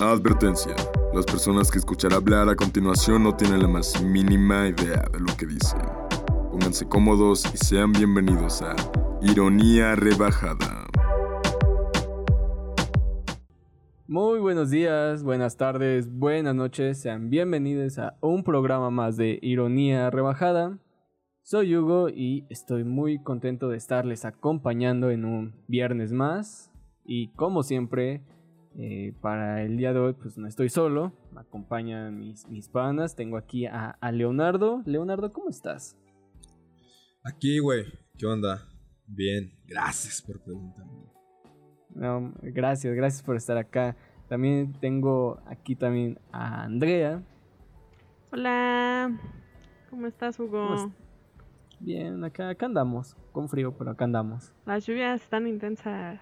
Advertencia. Las personas que escuchar hablar a continuación no tienen la más mínima idea de lo que dicen. Pónganse cómodos y sean bienvenidos a Ironía Rebajada. Muy buenos días, buenas tardes, buenas noches, sean bienvenidos a un programa más de Ironía Rebajada. Soy Hugo y estoy muy contento de estarles acompañando en un viernes más. Y como siempre, eh, para el día de hoy, pues no estoy solo, me acompañan mis, mis panas. Tengo aquí a, a Leonardo. Leonardo, ¿cómo estás? Aquí, güey. ¿Qué onda? Bien, gracias por preguntarme. No, gracias, gracias por estar acá. También tengo aquí también a Andrea. Hola, ¿cómo estás, Hugo? ¿Cómo Bien, acá, acá andamos, con frío, pero acá andamos. Las lluvias están intensas.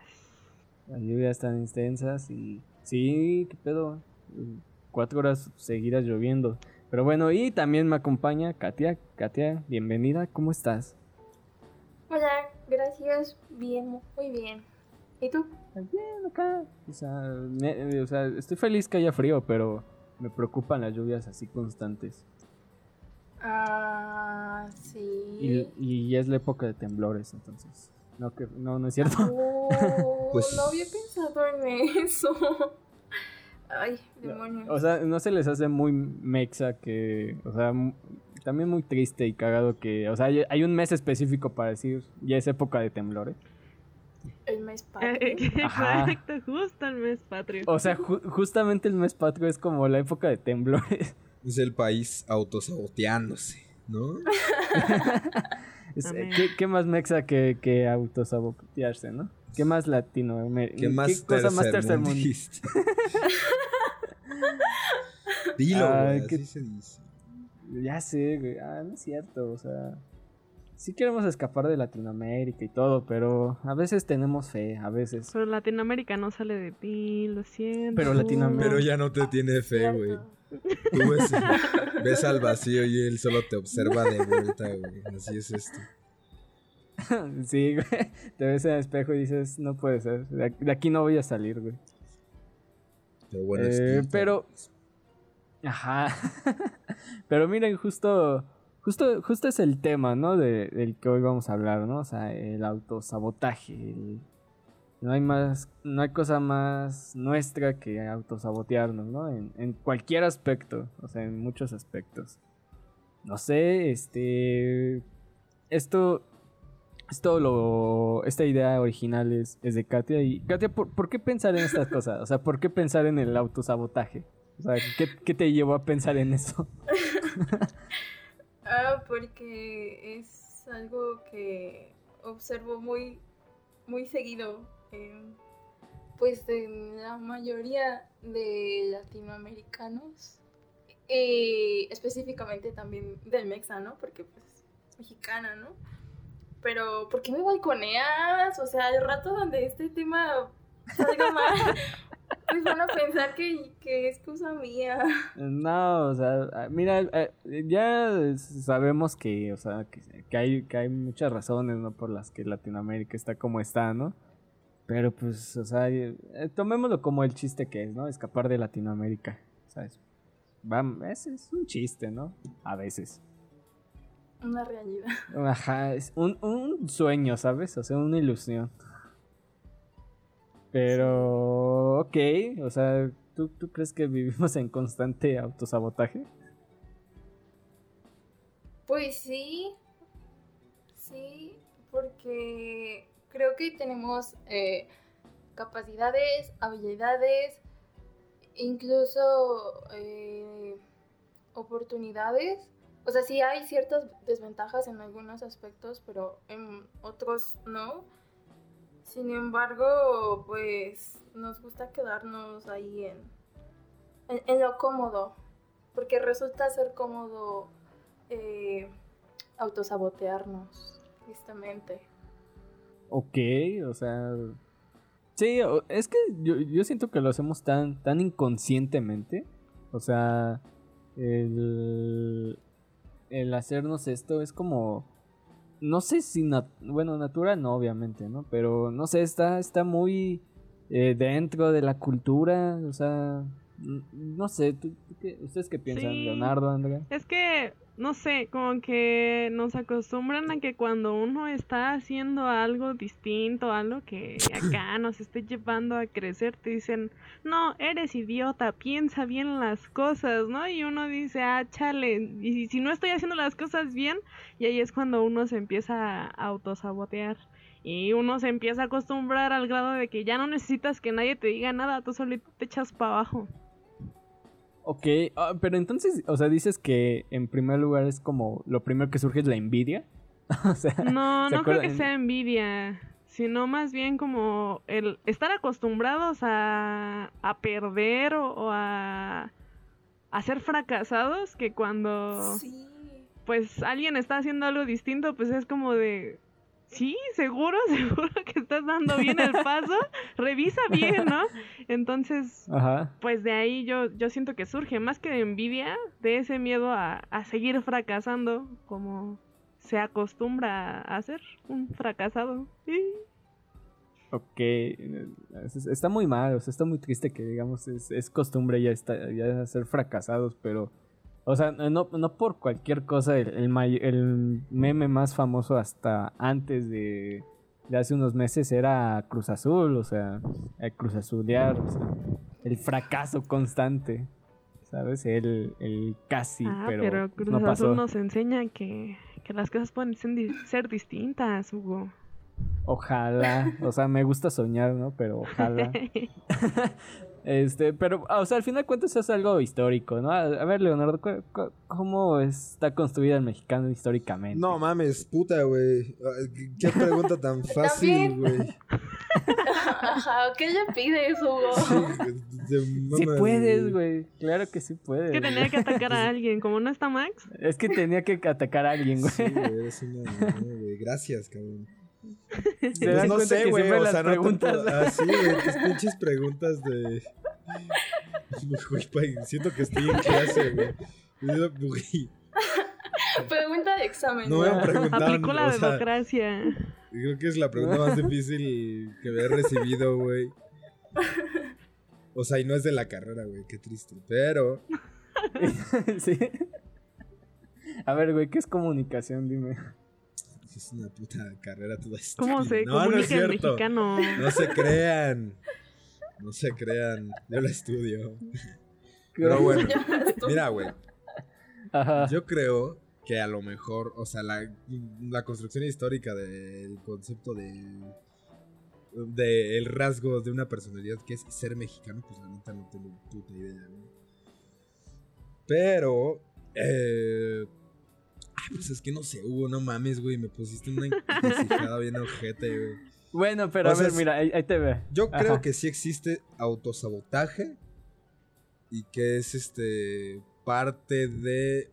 Las lluvias están intensas y sí, qué pedo. Cuatro horas seguidas lloviendo. Pero bueno, y también me acompaña Katia. Katia, bienvenida, ¿cómo estás? Hola, gracias, bien, muy bien. ¿Y tú? Bien, acá. O sea, me- o sea, estoy feliz que haya frío, pero me preocupan las lluvias así constantes. Ah, Y, sí. y es la época de temblores, entonces. No, que, no, no es cierto. Oh, Pues- no había pensado en eso. Ay, demonio. O sea, no se les hace muy mexa que, o sea, también muy triste y cagado que, o sea, hay, hay un mes específico para decir, ya es época de temblores. El mes Eh, patrio. Ajá. Exacto, justo el mes patrio. O sea, ju- justamente el mes patrio es como la época de temblores. Es el país autosaboteándose, ¿no? Es- Amén. ¿qué, qué más mexa que, que autosabotearse, no? ¿Qué más latino? Me- ¿Qué más cosa más tercermundista? Dilo, Ay, güey, qué- así se dice. Ya sé, güey. Ah, no es cierto, o sea. Sí queremos escapar de Latinoamérica y todo, pero a veces tenemos fe, a veces. Pero Latinoamérica no sale de ti, lo siento. Pero Latinoamérica- Pero ya no te tiene fe, güey. Tú ves, ves al vacío y él solo te observa de vuelta, güey. Así es esto. sí, güey. Te ves en el espejo y dices, no puede ser. De aquí, no voy a salir, güey. Pero bueno, Eh, pero- Ajá. pero miren, justo. Justo, justo es el tema, ¿no? De, del que hoy vamos a hablar, ¿no? O sea, el autosabotaje. el- No hay más, no hay cosa más nuestra que autosabotearnos, ¿no? En, cualquier aspecto, o sea, en muchos aspectos. No sé, este, esto, esto lo, esta idea original es, es de Katia y Katia, ¿por, por qué pensar en estas cosas? O sea, ¿por qué pensar en el autosabotaje? O sea, ¿qué, qué te llevó a pensar en eso? Ah, porque es algo que observo muy, muy seguido. Pues en la mayoría de latinoamericanos. Y específicamente también del mexa, ¿no? Porque pues mexicana, ¿no? Pero, ¿por qué me balconeas? O sea, el rato donde este tema salga mal, pues van a pensar que, que es cosa mía. No, o sea, ah, mira, eh, ya sabemos que, o sea, que, que hay, que hay muchas razones, ¿no? Por las que Latinoamérica está como está, ¿no? Pero pues, o sea, eh, tomémoslo como el chiste que es, ¿no? Escapar de Latinoamérica, ¿sabes? Va, es, es un chiste, ¿no? A veces. Una realidad. Ajá, es un, un sueño, ¿sabes? O sea, una ilusión. Pero, ok, o sea, ¿tú, ¿tú crees que vivimos en constante autosabotaje? Pues sí, sí, porque creo que tenemos eh, capacidades, habilidades, incluso eh, oportunidades. O sea, sí hay ciertas desventajas en algunos aspectos, pero en otros no. Sin embargo, pues nos gusta quedarnos ahí en, en, lo cómodo, porque resulta ser cómodo eh, autosabotearnos, tristemente. Ok, o sea... Sí, es que yo, yo siento que lo hacemos tan, tan inconscientemente. O sea, el, el hacernos esto es como... No sé si... nat- bueno, natural no, obviamente, ¿no? Pero no sé, está, está muy eh, dentro de la cultura. O sea, No sé, ¿tú- tú qué- ¿ustedes qué piensan, Sí. Leonardo, Andrea? Es que, no sé, como que nos acostumbran a que cuando uno está haciendo algo distinto, algo que acá nos esté llevando a crecer, te dicen, no, eres idiota, piensa bien las cosas, ¿no? Y uno dice, ah, chale, y si no estoy haciendo las cosas bien, y ahí es cuando uno se empieza a autosabotear. Y uno se empieza a acostumbrar al grado de que ya no necesitas que nadie te diga nada, tú solito te echas para abajo. Ok, ah, pero entonces, o sea, dices que en primer lugar es como lo primero que surge es la envidia. o sea, No, ¿se no creo que sea envidia, sino más bien como el estar acostumbrados a, a perder o, o a, a ser fracasados, que cuando Sí. pues alguien está haciendo algo distinto, pues es como de, sí, seguro, seguro que estás dando bien el paso, revisa bien, ¿no? Entonces, Ajá. pues de ahí yo, yo siento que surge más que de envidia, de ese miedo a, a seguir fracasando como se acostumbra a hacer un fracasado. Sí. Ok, es- está muy mal, o sea, está muy triste que digamos es, es costumbre ya, está, ya ser fracasados, pero, o sea, no, no por cualquier cosa, el, el, el meme más famoso hasta antes de, de hace unos meses era Cruz Azul, o sea, el Cruz Azulear, o sea, el fracaso constante, ¿sabes? El, el casi, ah, pero, pero, Cruz no pasó. Azul nos enseña que, que las cosas pueden ser distintas, Hugo. Ojalá, o sea, me gusta soñar, ¿no? Pero ojalá. Este, pero, ah, o sea, al final de cuentas es algo histórico, ¿no? A, a ver, Leonardo, ¿cómo está construido el mexicano históricamente? No mames, puta, güey. Qué pregunta tan fácil, güey. ¿qué le pides, Hugo? Sí, de Sí mames, puedes, güey. Claro que sí puedes. que tenía que atacar a alguien, como no está Max. Es que tenía que atacar a alguien, güey. Sí, güey, eres una. Gracias, cabrón. Pues dan no sé, güey. O sea, no te preguntas. puedo- Ah, sí, güey. Tus pinches preguntas de. Güey, siento que estoy en clase, güey. Güey, Pregunta de examen. No me han preguntado. Aplicó la o sea, democracia. creo que es la pregunta más difícil que me he recibido, güey. O sea, y no es de la carrera, güey. Qué triste. Pero. sí. A ver, güey, ¿qué es comunicación? Dime. Es una puta carrera toda ¿Cómo estúpida. se no, no es cierto. mexicano? No se crean. No se crean. Yo la estudio. Pero bueno, mira, güey. Ajá. Yo creo que a lo mejor, o sea, la, la construcción histórica del concepto de, de el rasgo de una personalidad que es ser mexicano, pues la neta no tengo puta idea, ¿no? Pero, eh, ay, pues es que no sé, Hugo, no mames, güey, me pusiste una encrucijada bien ojete, güey. Bueno, pero O a sea, ver, mira, ahí, ahí te ve. Yo creo que sí existe autosabotaje y que es este parte de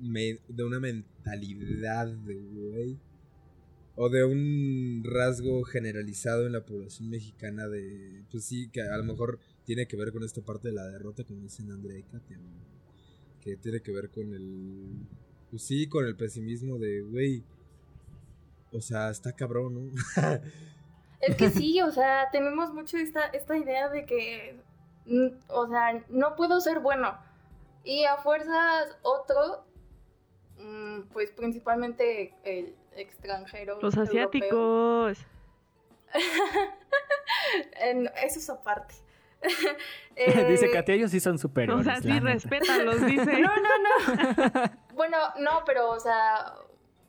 me- de una mentalidad de güey o de un rasgo generalizado en la población mexicana de pues sí que a lo mejor tiene que ver con esta parte de la derrota como dicen Andrea y que tiene que ver con el pues sí con el pesimismo de güey o sea está cabrón ¿no? Es que sí, o sea, tenemos mucho esta, esta idea de que, mm, o sea, no puedo ser bueno. Y a fuerzas otro, mm, pues principalmente el extranjero. Los europeo. asiáticos. En- eso es aparte. Dice Eh, Katia, ellos sí son superiores. O sea, sí, respétalos, dice. No, no, no. bueno, no, pero, o sea,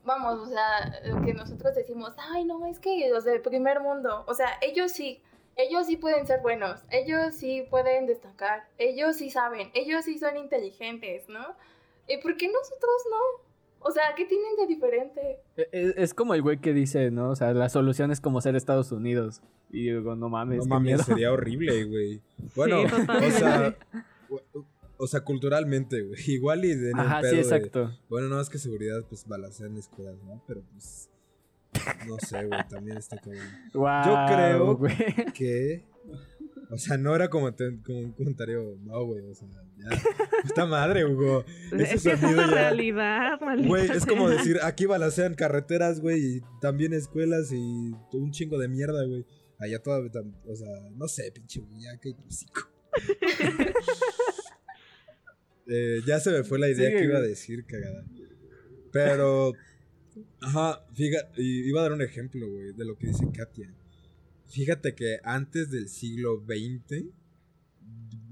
vamos, o sea, lo que nosotros decimos, ay, no, es que los del primer mundo, o sea, ellos sí, ellos sí pueden ser buenos, ellos sí pueden destacar, ellos sí saben, ellos sí son inteligentes, ¿no? ¿Y por qué nosotros no? O sea, ¿qué tienen de diferente? Es, E, es como el güey que dice, ¿no? O sea, la solución es como ser Estados Unidos. Y yo digo, no mames, No mames, miedo. sería horrible, güey. Bueno, Sí, o sea, o- sea, culturalmente, güey. Igual y de Ajá, sí, exacto. bueno, no es que seguridad, pues balacean escuelas, ¿no? Pero pues. No sé, güey, también está como. Guau, creo-. Que. O sea, no era como, te- como un comentario, no, güey, o sea, ya. Puta madre, Hugo. Ese Es que es una ya- realidad, maldita Güey, es como decir, aquí balacean carreteras, güey, y también escuelas y un chingo de mierda, güey. Allá todavía, tam- o sea, no sé, pinche, güey, ya que hocico. Eh, ya se me fue la idea que iba a decir, cagada. Pero, ajá, fíjate, iba a dar un ejemplo, güey, de lo que dice Katia. Fíjate que antes del siglo XX,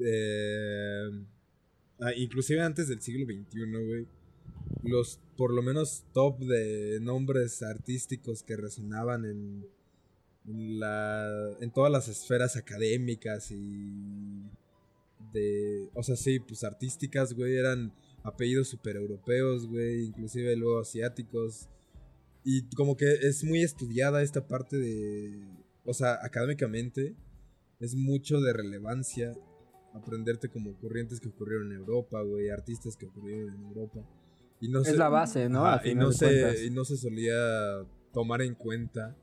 eh, ah, inclusive antes del siglo XXI, güey, los por lo menos top de nombres artísticos que resonaban en, la, en todas las esferas académicas y de, o sea, sí, pues artísticas, güey, eran apellidos super europeos, güey, inclusive luego asiáticos. Y como que es muy estudiada esta parte de, o sea, académicamente es mucho de relevancia aprenderte como corrientes que ocurrieron en Europa, güey, artistas que ocurrieron en Europa. Y no Es se- la base, ¿no? Y, no se, y no se solía tomar en cuenta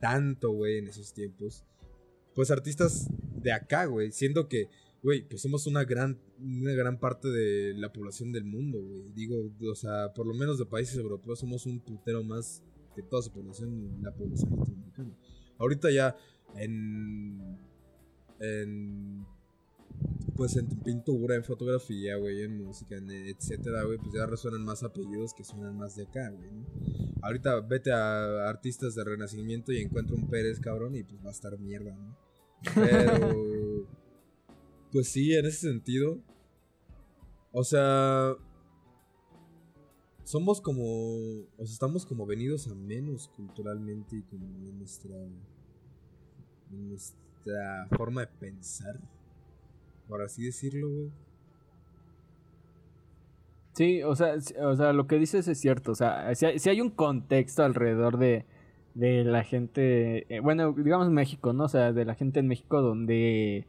tanto, güey, en esos tiempos. Pues artistas de acá, güey, siendo que, güey, pues somos una gran, una gran parte de la población del mundo, güey. Digo, o sea, por lo menos de países europeos somos un putero más que toda su población, la población latinoamericana. Ahorita ya en... en pues en pintura, en fotografía, güey, en música, en etcétera, güey, pues ya resuenan más apellidos que suenan más de acá, güey, ¿no? Ahorita vete a artistas de renacimiento y encuentra un Pérez, cabrón, y pues va a estar mierda, ¿no? Pero, pues sí, en ese sentido, o sea, somos como, o sea, estamos como venidos a menos culturalmente y como en nuestra, en nuestra forma de pensar por así decirlo, güey. Sí, o sea, o sea, lo que dices es cierto. O sea, si hay, sí hay un contexto alrededor de, de la gente, eh, bueno, digamos México, ¿no? O sea, de la gente en México donde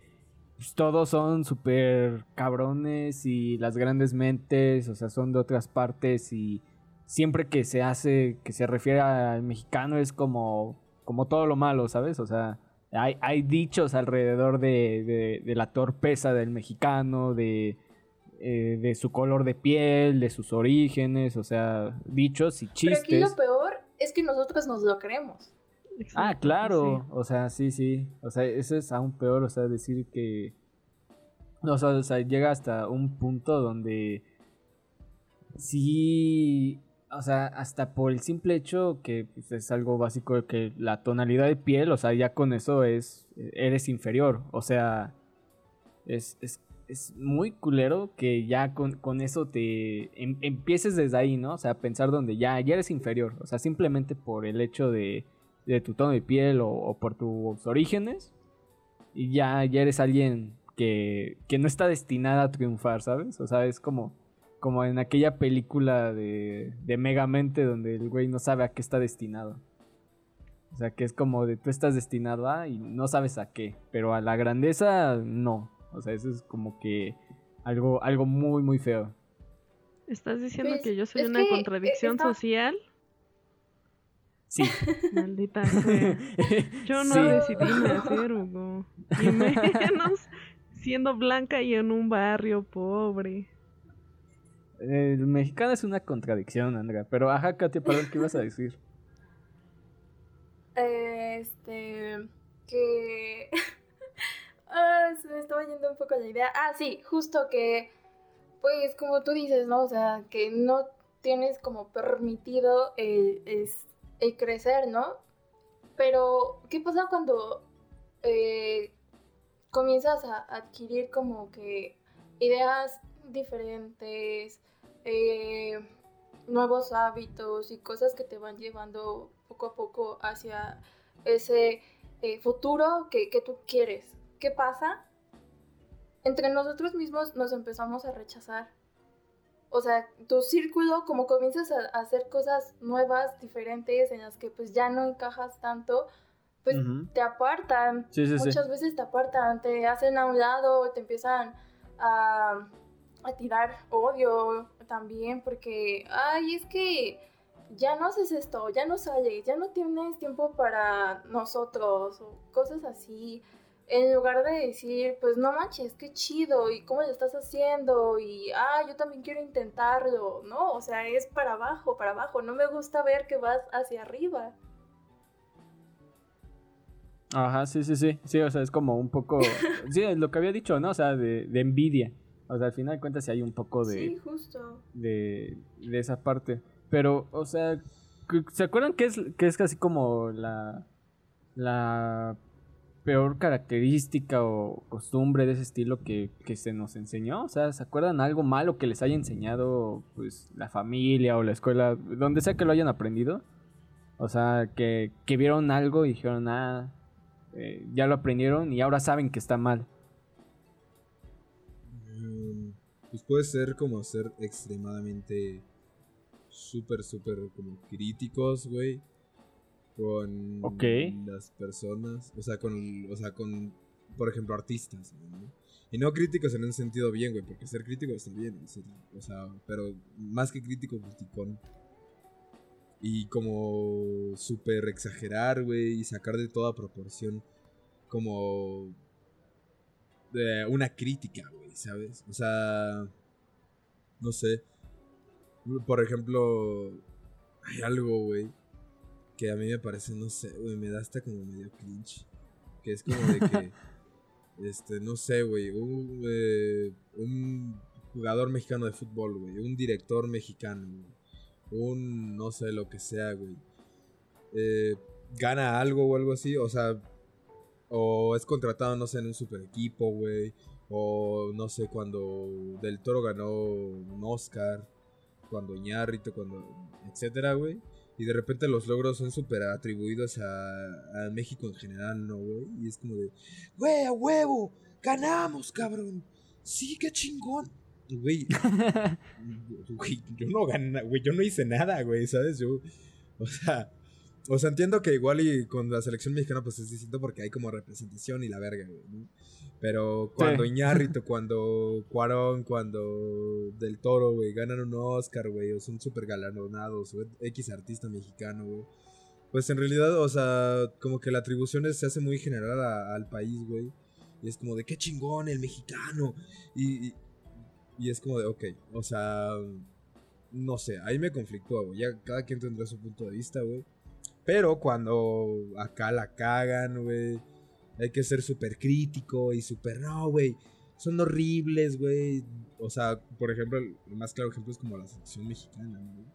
pues, todos son súper cabrones y las grandes mentes, o sea, son de otras partes y siempre que se hace, que se refiere al mexicano es como, como todo lo malo, ¿sabes? O sea, hay, hay dichos alrededor de, de- de la torpeza del mexicano, de, eh, de su color de piel, de sus orígenes, o sea, dichos y Pero aquí chistes. lo peor es que nosotros nos lo creemos. Ah, claro, sí. o sea, sí, sí, o sea, eso es aún peor, o sea, decir que, o sea, o sea, llega hasta un punto donde sí, o sea, hasta por el simple hecho que pues, es algo básico de que la tonalidad de piel, o sea, ya con eso es, eres inferior, o sea, es, es, es muy culero que ya con, con eso te em- empieces desde ahí, ¿no? O sea, pensar donde ya, ya eres inferior, o sea, simplemente por el hecho de, de tu tono de piel o, o por tus orígenes, y ya, ya eres alguien que, que no está destinada a triunfar, ¿sabes? O sea, es como, como en aquella película de, de Megamente donde el güey no sabe a qué está destinado. O sea, que es como de tú estás destinado a y no sabes a qué, pero a la grandeza no. O sea, eso es como que algo, algo muy, muy feo. ¿Estás diciendo Pues, que yo soy una que, eh, contradicción está- social? Sí. Maldita sea. Yo no Sí. decidí nacer, Hugo. Y menos siendo blanca y en un barrio pobre. El mexicano es una contradicción, Andrea. Pero ajá, Katia, perdón, ¿qué ibas a decir? Este. Que. ah, se me estaba yendo un poco la idea. Ah, sí, justo que. Pues como tú dices, ¿no? O sea, que no tienes como permitido el, crecer, ¿no? Pero, ¿qué pasa cuando eh, comienzas a adquirir como que ideas diferentes, eh, nuevos hábitos y cosas que te van llevando poco a poco hacia ese eh, futuro que, que tú quieres? ¿Qué pasa? Entre nosotros mismos nos empezamos a rechazar. O sea, tu círculo, como comienzas a, hacer cosas nuevas, diferentes, en las que pues ya no encajas tanto, pues te apartan. Sí, sí, sí. Muchas veces te apartan, te hacen a un lado, te empiezan a, a tirar odio también, porque, ay, es que ya no haces esto, ya no sales, ya no tienes tiempo para nosotros, o cosas así. En lugar de decir, pues no manches, qué chido, y cómo lo estás haciendo, y ah, yo también quiero intentarlo, ¿no? O sea, es para abajo, para abajo. No me gusta ver que vas hacia arriba. Ajá, sí, sí, sí. Sí, o sea, es como un poco. sí, es lo que había dicho, ¿no? O sea, de, de envidia. O sea, al final de cuentas sí hay un poco de. Sí, justo. De, de esa parte. Pero, o sea, ¿se acuerdan que es, que es casi como la. La peor característica o costumbre de ese estilo que, que, se nos enseñó? O sea, ¿se acuerdan algo malo que les haya enseñado pues la familia o la escuela, donde sea que lo hayan aprendido? O sea, que, que vieron algo y dijeron, ah, eh, ya lo aprendieron y ahora saben que está mal. Pues puede ser como ser extremadamente súper, súper como críticos, güey. Con las personas. O sea, con, o sea, con, por ejemplo, artistas. ¿no? Y no críticos en un sentido bien, güey, porque ser crítico está bien. o sea, pero más que crítico, criticón. Y como súper exagerar, güey, y sacar de toda proporción como una crítica, güey, ¿sabes? O sea, no sé. Por ejemplo, hay algo, güey, que a mí me parece, no sé, güey, me da hasta como medio cringe. Que es como de que, este, no sé, güey, un, eh, un jugador mexicano de fútbol, güey, un director mexicano, güey un no sé lo que sea, güey. Eh, gana algo o algo así, o sea, o es contratado, no sé, en un super equipo, güey. O no sé, cuando Del Toro ganó un Oscar, cuando Ñarrito, cuando. etcétera, güey. Y de repente los logros son súper atribuidos a, a, México en general, ¿no, güey? Y es como de, güey, a huevo, ganamos, cabrón. Sí, qué chingón. Güey, yo no gané, güey, yo no hice nada, güey, ¿sabes? Yo, o sea, o sea, entiendo que igual y con la selección mexicana pues es distinto porque hay como representación y la verga, güey, ¿no? Pero cuando sí. Iñárritu, cuando Cuarón, cuando Del Toro, güey, ganan un Oscar, güey, o son súper galardonados, o X artista mexicano, güey. Pues en realidad, o sea, como que la atribución se hace muy general a, al país, güey. Y es como de qué chingón el mexicano. Y, y, y es como de, ok, o sea, no sé, ahí me conflictúa, güey. Ya cada quien tendrá su punto de vista, güey. Pero cuando acá la cagan, güey, hay que ser súper crítico y súper, no, güey, son horribles, güey. O sea, por ejemplo, el más claro ejemplo es como la selección mexicana, güey.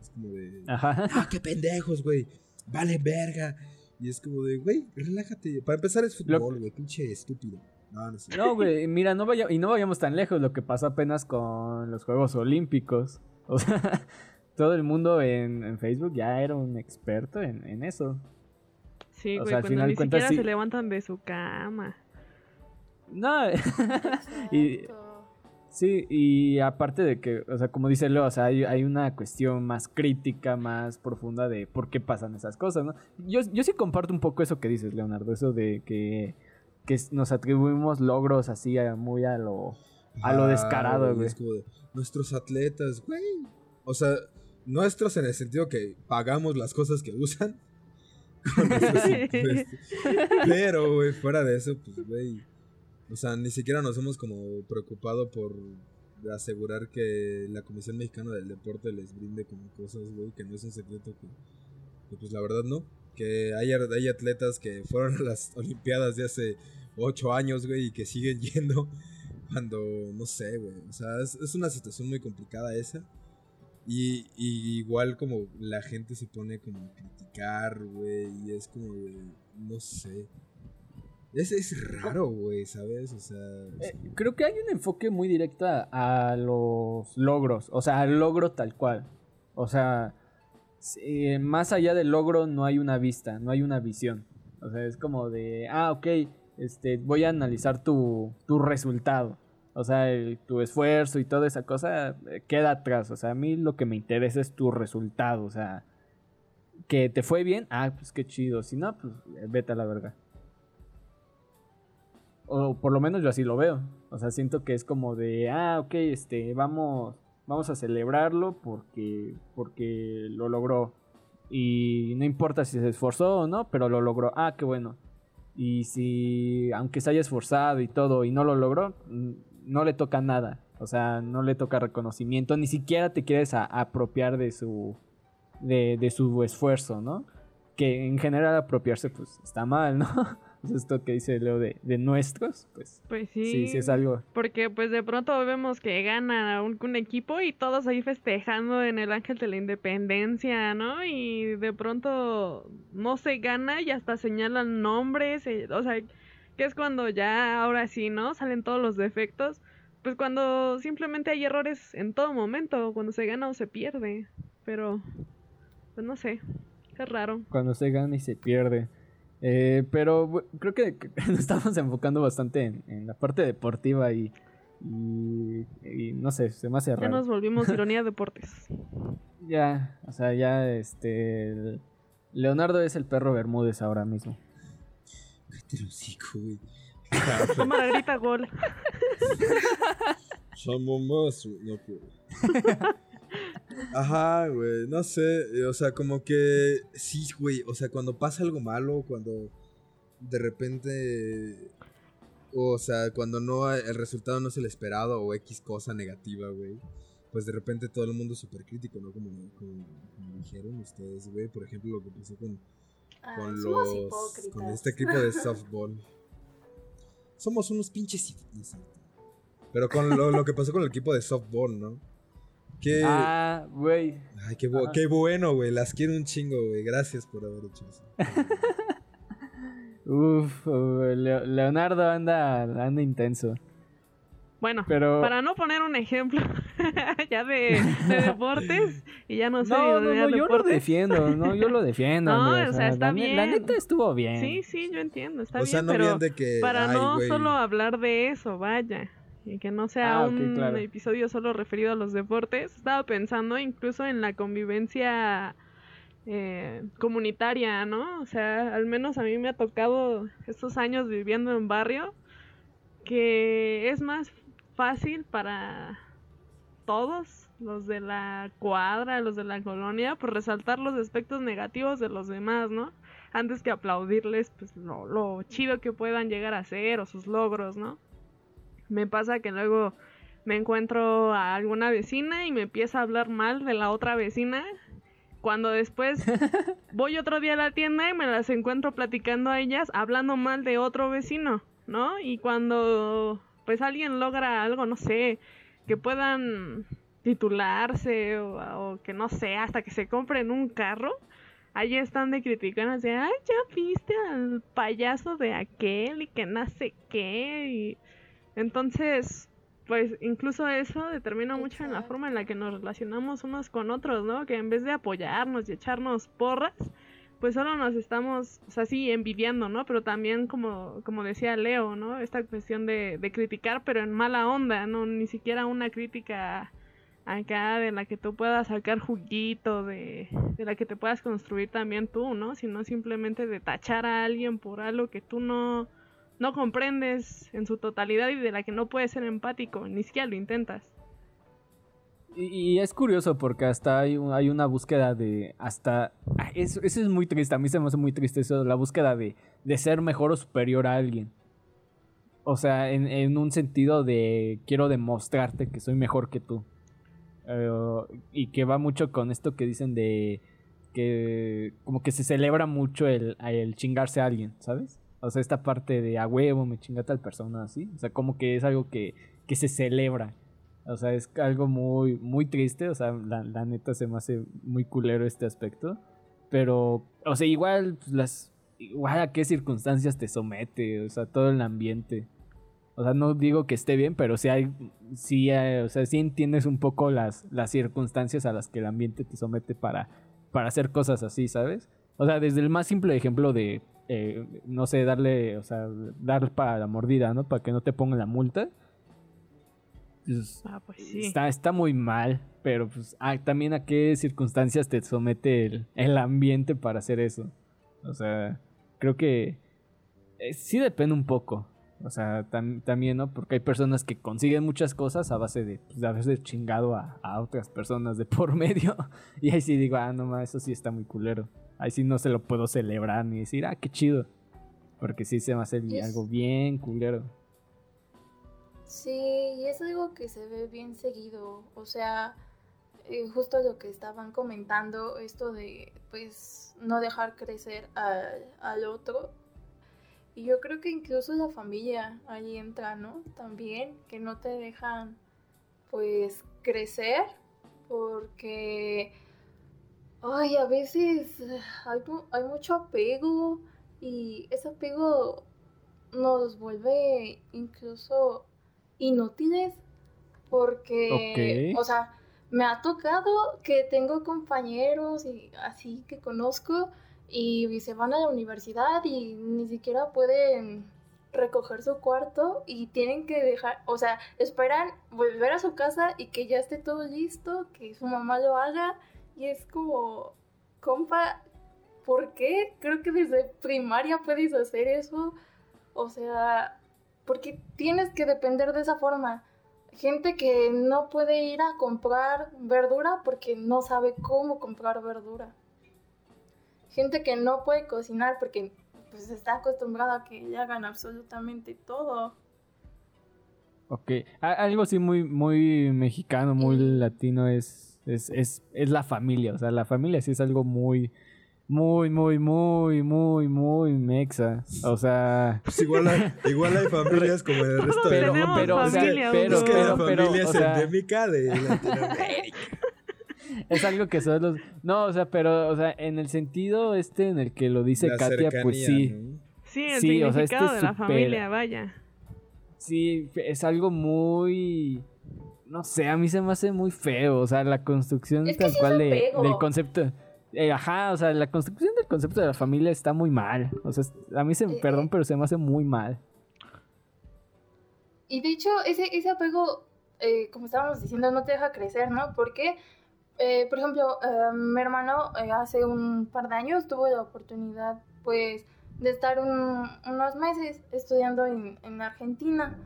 Es como de, Ajá. ah, qué pendejos, güey. Vale, verga. Y es como de, güey, relájate. Para empezar es fútbol, güey, pinche estúpido. No, no sé. No, güey, mira, no vaya, y no vayamos tan lejos lo que pasó apenas con los Juegos Olímpicos. O sea, todo el mundo en, en Facebook ya era un experto en, en eso. Sí, O güey, sea, al cuando final ni siquiera sí. se levantan de su cama. No, y, Exacto. sí, y aparte de que, o sea, como dice Leo, o sea, hay, hay una cuestión más crítica, más profunda de por qué pasan esas cosas, ¿no? Yo, yo sí comparto un poco eso que dices, Leonardo, eso de que, que nos atribuimos logros así a- muy a lo, a lo Ah, descarado, güey, güey. Es como de, nuestros atletas, güey. O sea, nuestros en el sentido que pagamos las cosas que usan. con. Pero, güey, fuera de eso, pues, güey. O sea, ni siquiera nos hemos como preocupado por asegurar que la Comisión Mexicana del Deporte les brinde como cosas, güey, que no es un secreto que, que, pues la verdad no. Que hay, hay atletas que fueron a las Olimpiadas de hace ocho años, güey, y que siguen yendo cuando, no sé, güey. O sea, es, es una situación muy complicada esa. Y, y igual como la gente se pone como a criticar, güey, y es como de, no sé. Es, es raro, güey, ¿sabes? O sea... Eh, creo que hay un enfoque muy directo a, a los logros, o sea, al logro tal cual. O sea, si- más allá del logro no hay una vista, no hay una visión. O sea, es como de, ah, ok, este, voy a analizar tu, tu resultado. O sea, tu esfuerzo y toda esa cosa eh, queda atrás. O sea, a mí lo que me interesa es tu resultado. O sea, que te fue bien, ah, pues qué chido. Si no, pues eh, vete a la verga. O por lo menos yo así lo veo. O sea, siento que es como de, ah, ok, este, vamos, vamos a celebrarlo porque, porque lo logró. Y no importa si se esforzó o no, pero lo logró. Ah, qué bueno. Y si, aunque se haya esforzado y todo y no lo logró, mm, no le toca nada. O sea, no le toca reconocimiento. Ni siquiera te quieres a- apropiar de su, de, de su esfuerzo, ¿no? que en general apropiarse pues está mal, ¿no? Esto que dice Leo de, de nuestros, pues Pues sí. sí, sí es algo. Porque pues de pronto vemos que gana un, un equipo y todos ahí festejando en el Ángel de la Independencia, ¿no? Y de pronto no se gana y hasta señalan nombres, eh, o sea, que es cuando ya ahora sí, ¿no? Salen todos los defectos. Pues cuando simplemente hay errores en todo momento, cuando se gana o se pierde. Pero, pues no sé, es raro. cuando se gana y se pierde. Eh, pero creo que, nos estamos enfocando bastante en, en la parte deportiva y, y, y no sé, se me hace Ya raro. nos volvimos ironía deportes. Ya, o sea, ya este. Leonardo es el perro Bermúdez ahora mismo. Cállate el hocico, güey. Cámara grita gol. Somos No puedo. Ajá, güey. No sé. O sea, como que. Sí, güey. O sea, cuando pasa algo malo, cuando de repente. O sea, cuando no el resultado no es el esperado o X cosa negativa, güey. Pues de repente todo el mundo es súper crítico, ¿no? Como, como, como dijeron ustedes, güey. Por ejemplo, lo que pasó con, Ah, con somos los. hipócritas. Con este equipo de softball. Somos unos pinches. Pero con lo, lo que pasó con el equipo de softball, ¿no? Que. Ah, güey. Ay, qué, bu- qué bueno, güey. Las quiero un chingo, güey. Gracias por haber hecho eso. Uf, Leo- Leonardo anda, anda intenso. Bueno, Pero. para no poner un ejemplo ya de, de deportes y ya no sé No, no, yo lo defiendo, no, yo lo defiendo. No, hombre, o sea, está la, ne- la bien. neta estuvo bien. Sí, sí, yo entiendo, está o bien, no pero bien de que. para ay, no solo hablar de eso, vaya, y que no sea Ah, un claro. episodio solo referido a los deportes, estaba pensando incluso en la convivencia eh, comunitaria, ¿no? O sea, al menos a mí me ha tocado estos años viviendo en barrio que es más fácil para todos los de la cuadra, los de la colonia, por resaltar los aspectos negativos de los demás, ¿no? Antes que aplaudirles pues lo, lo chido que puedan llegar a ser o sus logros, ¿no? Me pasa que luego me encuentro a alguna vecina y me empieza a hablar mal de la otra vecina. Cuando después voy otro día a la tienda y me las encuentro platicando a ellas hablando mal de otro vecino, ¿no? Y cuando pues alguien logra algo, no sé, que puedan titularse o, o que no sé, hasta que se compren un carro, ahí están de criticar, de, ay, ya viste al payaso de aquel y que no sé qué. Y... Entonces, pues incluso eso determina mucho en la forma en la que nos relacionamos unos con otros, ¿no? Que en vez de apoyarnos y echarnos porras, pues solo nos estamos, o sea, sí, envidiando, ¿no? Pero también, como, como decía Leo, ¿no? Esta cuestión de, de criticar, pero en mala onda, ¿no? Ni siquiera una crítica acá de la que tú puedas sacar juguito, de, de la que te puedas construir también tú, ¿no? Sino simplemente de tachar a alguien por algo que tú no, no comprendes en su totalidad y de la que no puedes ser empático, ni siquiera lo intentas. Y, es curioso porque hasta hay, hay una búsqueda de. Hasta. ah, Eso, eso es muy triste. A mí se me hace muy triste eso. La búsqueda de, de ser mejor o superior a alguien. O sea, en, en un sentido de. Quiero demostrarte que soy mejor que tú. Eh, y que va mucho con esto que dicen de. Que. Como que se celebra mucho el, el chingarse a alguien, ¿sabes? O sea, esta parte de a huevo me chinga tal persona así. O sea, como que es algo que, que se celebra. O sea, es algo muy, muy triste. O sea, la, la neta se me hace muy culero este aspecto. Pero, o sea, igual, pues, las, igual a qué circunstancias te somete. O sea, todo el ambiente. O sea, no digo que esté bien, pero sí hay, sí, hay- o sea, sí entiendes un poco las, las circunstancias a las que el ambiente te somete para, para hacer cosas así, ¿sabes? O sea, desde el más simple ejemplo de, eh, no sé, darle, o sea, dar para la mordida, ¿no? Para que no te pongan la multa. Pues, Ah, pues sí. Está, está muy mal, pero pues ah, también a qué circunstancias te somete el, el ambiente para hacer eso. O sea, creo que eh, sí depende un poco. O sea, tam- también, ¿no? Porque hay personas que consiguen muchas cosas a base de, pues, de haberse chingado a, a otras personas de por medio. Y ahí sí digo, ah, no más, eso sí está muy culero. Ahí sí no se lo puedo celebrar ni decir, ah, qué chido. Porque sí se me hace algo bien culero. Sí, y es algo que se ve bien seguido. O sea, eh, justo lo que estaban comentando, esto de pues no dejar crecer al, al otro. Y yo creo que incluso la familia ahí entra, ¿no? También, que no te dejan pues crecer porque, ay, a veces hay, hay mucho apego y ese apego nos vuelve incluso inútiles porque, o sea, me ha tocado que tengo compañeros y así que conozco y se van a la universidad y ni siquiera pueden recoger su cuarto y tienen que dejar, o sea, esperan volver a su casa y que ya esté todo listo, que su mamá lo haga. Y es como, compa, ¿por qué? Creo que desde primaria puedes hacer eso, o sea, porque tienes que depender de esa forma. Gente que no puede ir a comprar verdura porque no sabe cómo comprar verdura. Gente que no puede cocinar porque pues está acostumbrada a que hagan absolutamente todo. Ok, algo así muy, muy mexicano, muy latino es, es, es, es la familia. O sea, la familia sí es algo muy, muy, muy, muy, muy, muy mexa. O sea, Pues igual hay, igual hay familias como el resto del pero, mundo. pero, o sea, pero, es que la pero, pero, familia o es sea, endémica de Latinoamérica. es algo que son los... No, o sea, pero, o sea, en el sentido este en el que lo dice La Katia, pues sí. ¿no? Sí, el Sí, o sea, este significado es de la familia, vaya. Sí, es algo muy... No sé, a mí se me hace muy feo, o sea, la construcción Es que tal sí cual de, del concepto... eh, ajá, o sea, la construcción del concepto de la familia está muy mal. O sea, es- a mí se... Eh, perdón, eh. pero se me hace muy mal. Y de hecho, ese, ese apego, eh, como estábamos diciendo, no te deja crecer, ¿no? Porque, eh, por ejemplo, eh, mi hermano hace un par de años tuvo la oportunidad, pues, de estar un- unos meses estudiando en, en Argentina.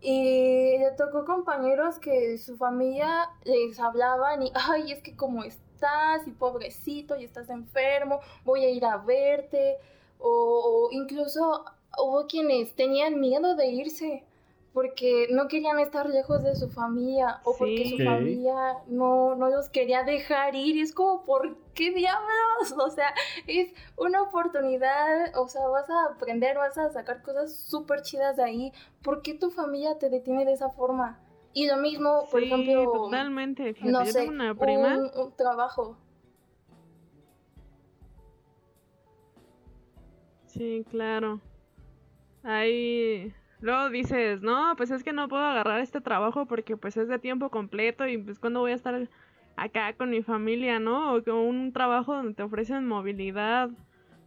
Y le tocó compañeros que su familia les hablaban y, ay, es que cómo estás, y pobrecito, y estás enfermo, voy a ir a verte. O, o incluso hubo quienes tenían miedo de irse porque no querían estar lejos de su familia o porque su Sí. Familia no, no los quería dejar ir. Y es como, ¿por qué diablos? O sea, es una oportunidad, o sea, vas a aprender, vas a sacar cosas súper chidas de ahí. ¿Por qué tu familia te detiene de esa forma? Y lo mismo, por sí, ejemplo, totalmente. Fíjate, no yo sé, tengo una prima. un, un trabajo. Sí, claro. Ahí luego dices, no, pues es que no puedo agarrar este trabajo porque pues es de tiempo completo y pues cuando voy a estar acá con mi familia, ¿no? O con un trabajo donde te ofrecen movilidad,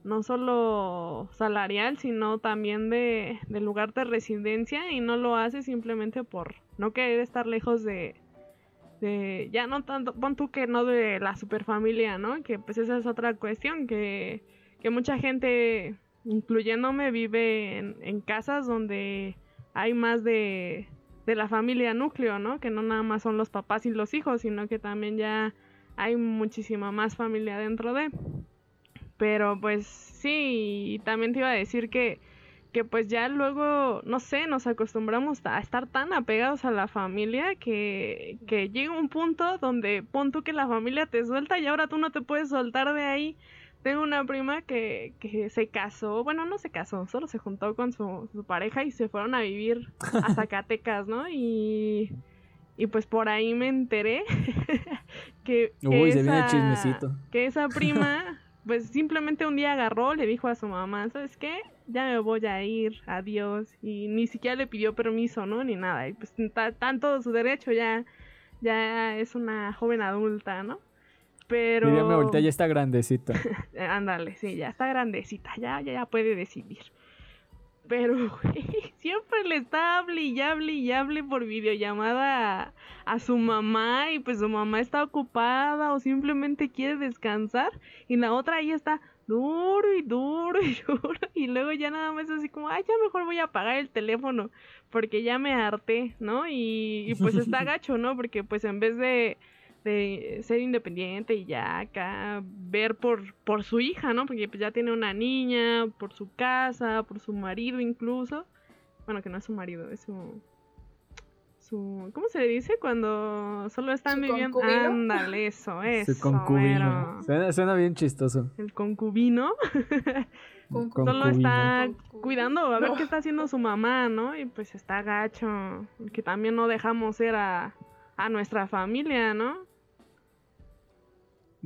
no solo salarial, sino también de, de lugar de residencia y no lo haces simplemente por no querer estar lejos de, de, ya no tanto, pon tú que no de la superfamilia, ¿no? Que pues esa es otra cuestión, que, que mucha gente incluyéndome, vive en, en casas donde hay más de, de la familia núcleo, ¿no? Que no nada más son los papás y los hijos, sino que también ya hay muchísima más familia dentro de. Pero pues sí, y también te iba a decir que, que pues ya luego, no sé, nos acostumbramos a estar tan apegados a la familia que, que llega un punto donde pon tú que la familia te suelta y ahora tú no te puedes soltar de ahí. Tengo una prima que, que se casó, bueno, no se casó, solo se juntó con su, su pareja y se fueron a vivir a Zacatecas, ¿no? Y, y pues por ahí me enteré que, que Uy, se viene el esa- chismecito. que esa prima, pues simplemente un día agarró, le dijo a su mamá, ¿sabes qué? Ya me voy a ir, adiós. Y ni siquiera le pidió permiso, ¿no? Ni nada. Y pues todo su derecho, ya, ya es una joven adulta, ¿no? Pero... Mi abuelita, ya está grandecita. Ándale, sí, ya está grandecita, ya, ya, ya puede decidir. Pero, güey, siempre le está hable y hable y hable por videollamada a, a su mamá y pues su mamá está ocupada o simplemente quiere descansar y la otra ahí está duro y duro y duro y luego ya nada más así como, ay, ya mejor voy a apagar el teléfono porque ya me harté, ¿no? Y, y pues está gacho, ¿no? Porque pues en vez de de ser independiente y ya acá ver por, por su hija, ¿no? Porque pues ya tiene una niña, por su casa, por su marido incluso. Bueno, que no es su marido, es su, su ¿cómo se le dice cuando solo están ¿Su viviendo? Ándale, eso, eso. Su concubino. Suena, suena bien chistoso. El concubino Con- Con- solo Concubino. está Concubino. cuidando a ver No. qué está haciendo su mamá, ¿no? Y pues está gacho, que también no dejamos ser a, a nuestra familia, ¿no?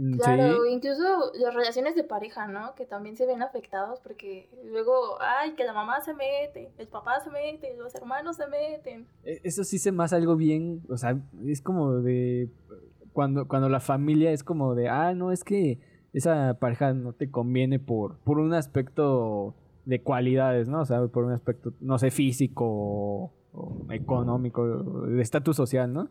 Mm, Claro, Sí. incluso las relaciones de pareja, ¿no? Que también se ven afectados porque luego, ay, que la mamá se mete, el papá se mete, los hermanos se meten. E- Eso sí se me hace algo bien, o sea, es como de cuando, cuando la familia es como de, ah, no, es que esa pareja no te conviene por, por un aspecto de cualidades, ¿no? O sea, por un aspecto, no sé, físico o, o económico, de estatus social, ¿no?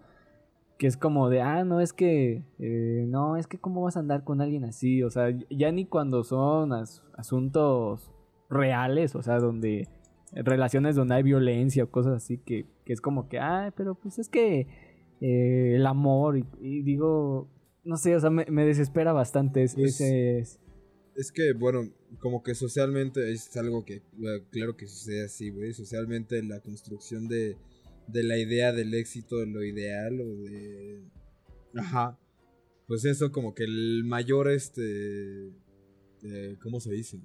Que es como de, ah, no, es que, eh, no, es que cómo vas a andar con alguien así, o sea, ya ni cuando son as- asuntos reales, o sea, donde relaciones donde hay violencia o cosas así, que, que es como que, ah, pero pues es que eh, el amor, y, y digo, no sé, o sea, me, me desespera bastante es- Pues, ese... es- Es que, bueno, como que socialmente es algo que, bueno, claro que sucede así, güey. Socialmente la construcción de, de la idea del éxito, de lo ideal o de... Ajá. Pues eso como que el mayor, este... eh, ¿Cómo se dice?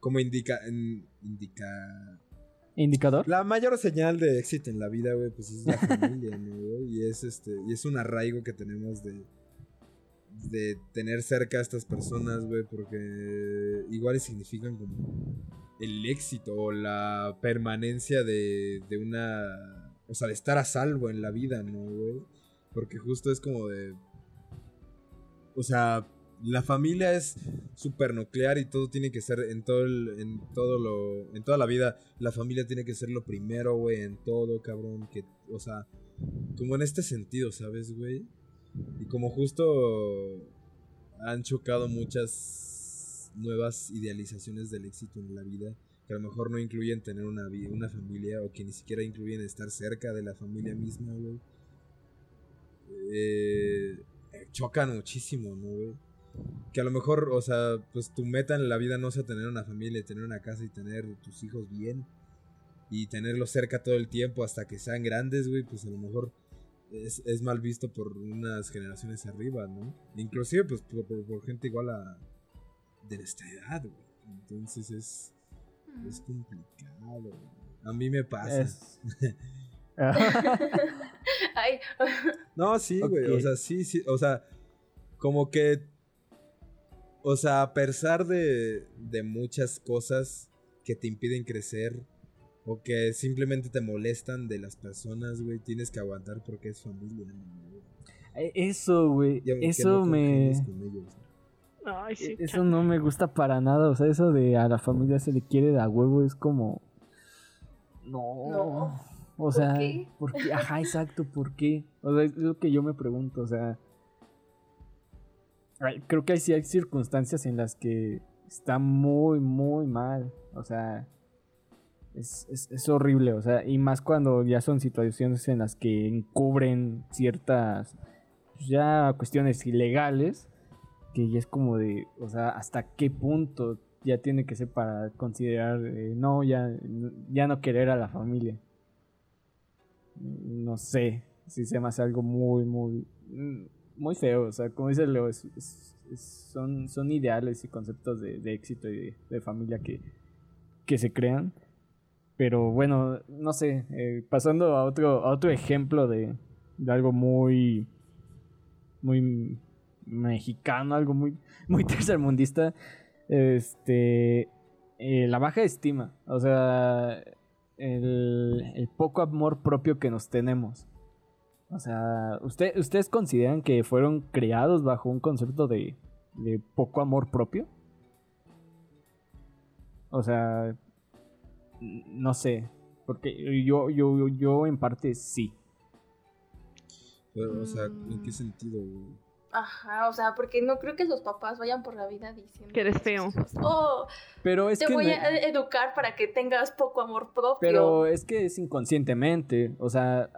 Como indica... en- indica... ¿Indicador? La mayor señal de éxito en la vida, güey, pues es la familia, ¿no, güey? Y es este, y es un arraigo que tenemos de, de tener cerca a estas personas, güey, porque igual significan como el éxito o la permanencia de, de una, o sea, de estar a salvo en la vida, ¿no, güey? Porque justo es como de, o sea, la familia es súper nuclear y todo tiene que ser en todo el, en todo lo, en toda la vida, la familia tiene que ser lo primero, güey, en todo, cabrón, que, o sea, como en este sentido, ¿sabes, güey? Y como justo han chocado muchas nuevas idealizaciones del éxito en la vida, que a lo mejor no incluyen tener una, una familia o que ni siquiera incluyen estar cerca de la familia misma, güey. Eh, chocan muchísimo, ¿no? Que a lo mejor, o sea, pues tu meta en la vida no sea tener una familia, tener una casa y tener tus hijos bien y tenerlos cerca todo el tiempo hasta que sean grandes, güey, pues a lo mejor es, mal visto por unas generaciones arriba, ¿no? Inclusive, pues, por gente igual a... de nuestra edad, güey. Entonces es, es complicado, güey. A mí me pasa. Es- Ay, No, sí, güey. O sea, sí, sí. O sea, como que. O sea, a pesar de, de muchas cosas que te impiden crecer o que simplemente te molestan de las personas, güey, tienes que aguantar porque es familia. Eh, Eso, güey, eso no me... congenies con ellos. Ay, sí. E, Eso no me gusta para nada, o sea, eso de a la familia se le quiere de a huevo es como... No. No. O ¿Por sea, qué? ¿por qué? Ajá, exacto, ¿por qué? O sea, es lo que yo me pregunto, o sea... Creo que sí hay circunstancias en las que está muy, muy mal, o sea... Es, es, es horrible, o sea, y más cuando ya son situaciones en las que encubren ciertas, pues, ya cuestiones ilegales, que ya es como de, o sea, hasta qué punto ya tiene que ser para considerar, eh, no, ya, ya no querer a la familia. No sé, si se me hace algo muy, muy, mm, muy feo, o sea, como dice Leo, es- es- es- son, son ideales y conceptos de, de éxito y de, de familia que, que se crean. Pero bueno, no sé, eh, pasando a otro, a otro ejemplo de, de algo muy, muy mexicano, algo muy, muy tercermundista, este, eh, la baja estima, o sea, el, el poco amor propio que nos tenemos. O sea, ¿usted, ¿ustedes consideran que fueron creados bajo un concepto de, de poco amor propio? O sea, no sé, porque yo, yo, yo en parte sí. Pero, o sea, ¿en qué Mm. sentido, güey? Ajá, o sea, porque no creo que los papás vayan por la vida diciendo Que eres feo. Oh, Pero es te que voy no- a educar para que tengas poco amor propio. Pero es que es inconscientemente, o sea,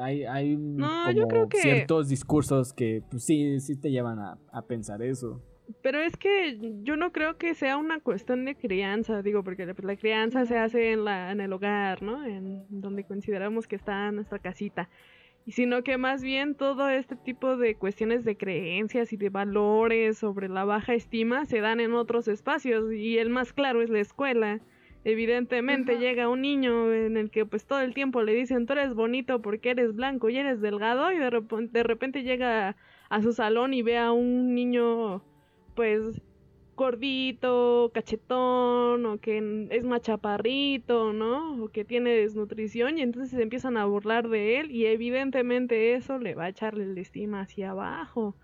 hay, hay No, como yo creo que- ciertos discursos que pues, sí, sí te llevan a, a pensar eso. Pero es que yo no creo que sea una cuestión de crianza, digo, porque la, pues, la crianza se hace en, la, en el hogar, ¿no? En donde consideramos que está nuestra casita. Y sino que más bien todo este tipo de cuestiones de creencias y de valores sobre la baja estima se dan en otros espacios y el más claro es la escuela. Evidentemente llega un niño en el que pues todo el tiempo le dicen tú eres bonito porque eres blanco y eres delgado y de, repo- de repente llega a su salón y ve a un niño pues gordito, cachetón o que es más chaparrito, ¿no? O que tiene desnutrición y entonces se empiezan a burlar de él y evidentemente eso le va a echarle el estima hacia abajo.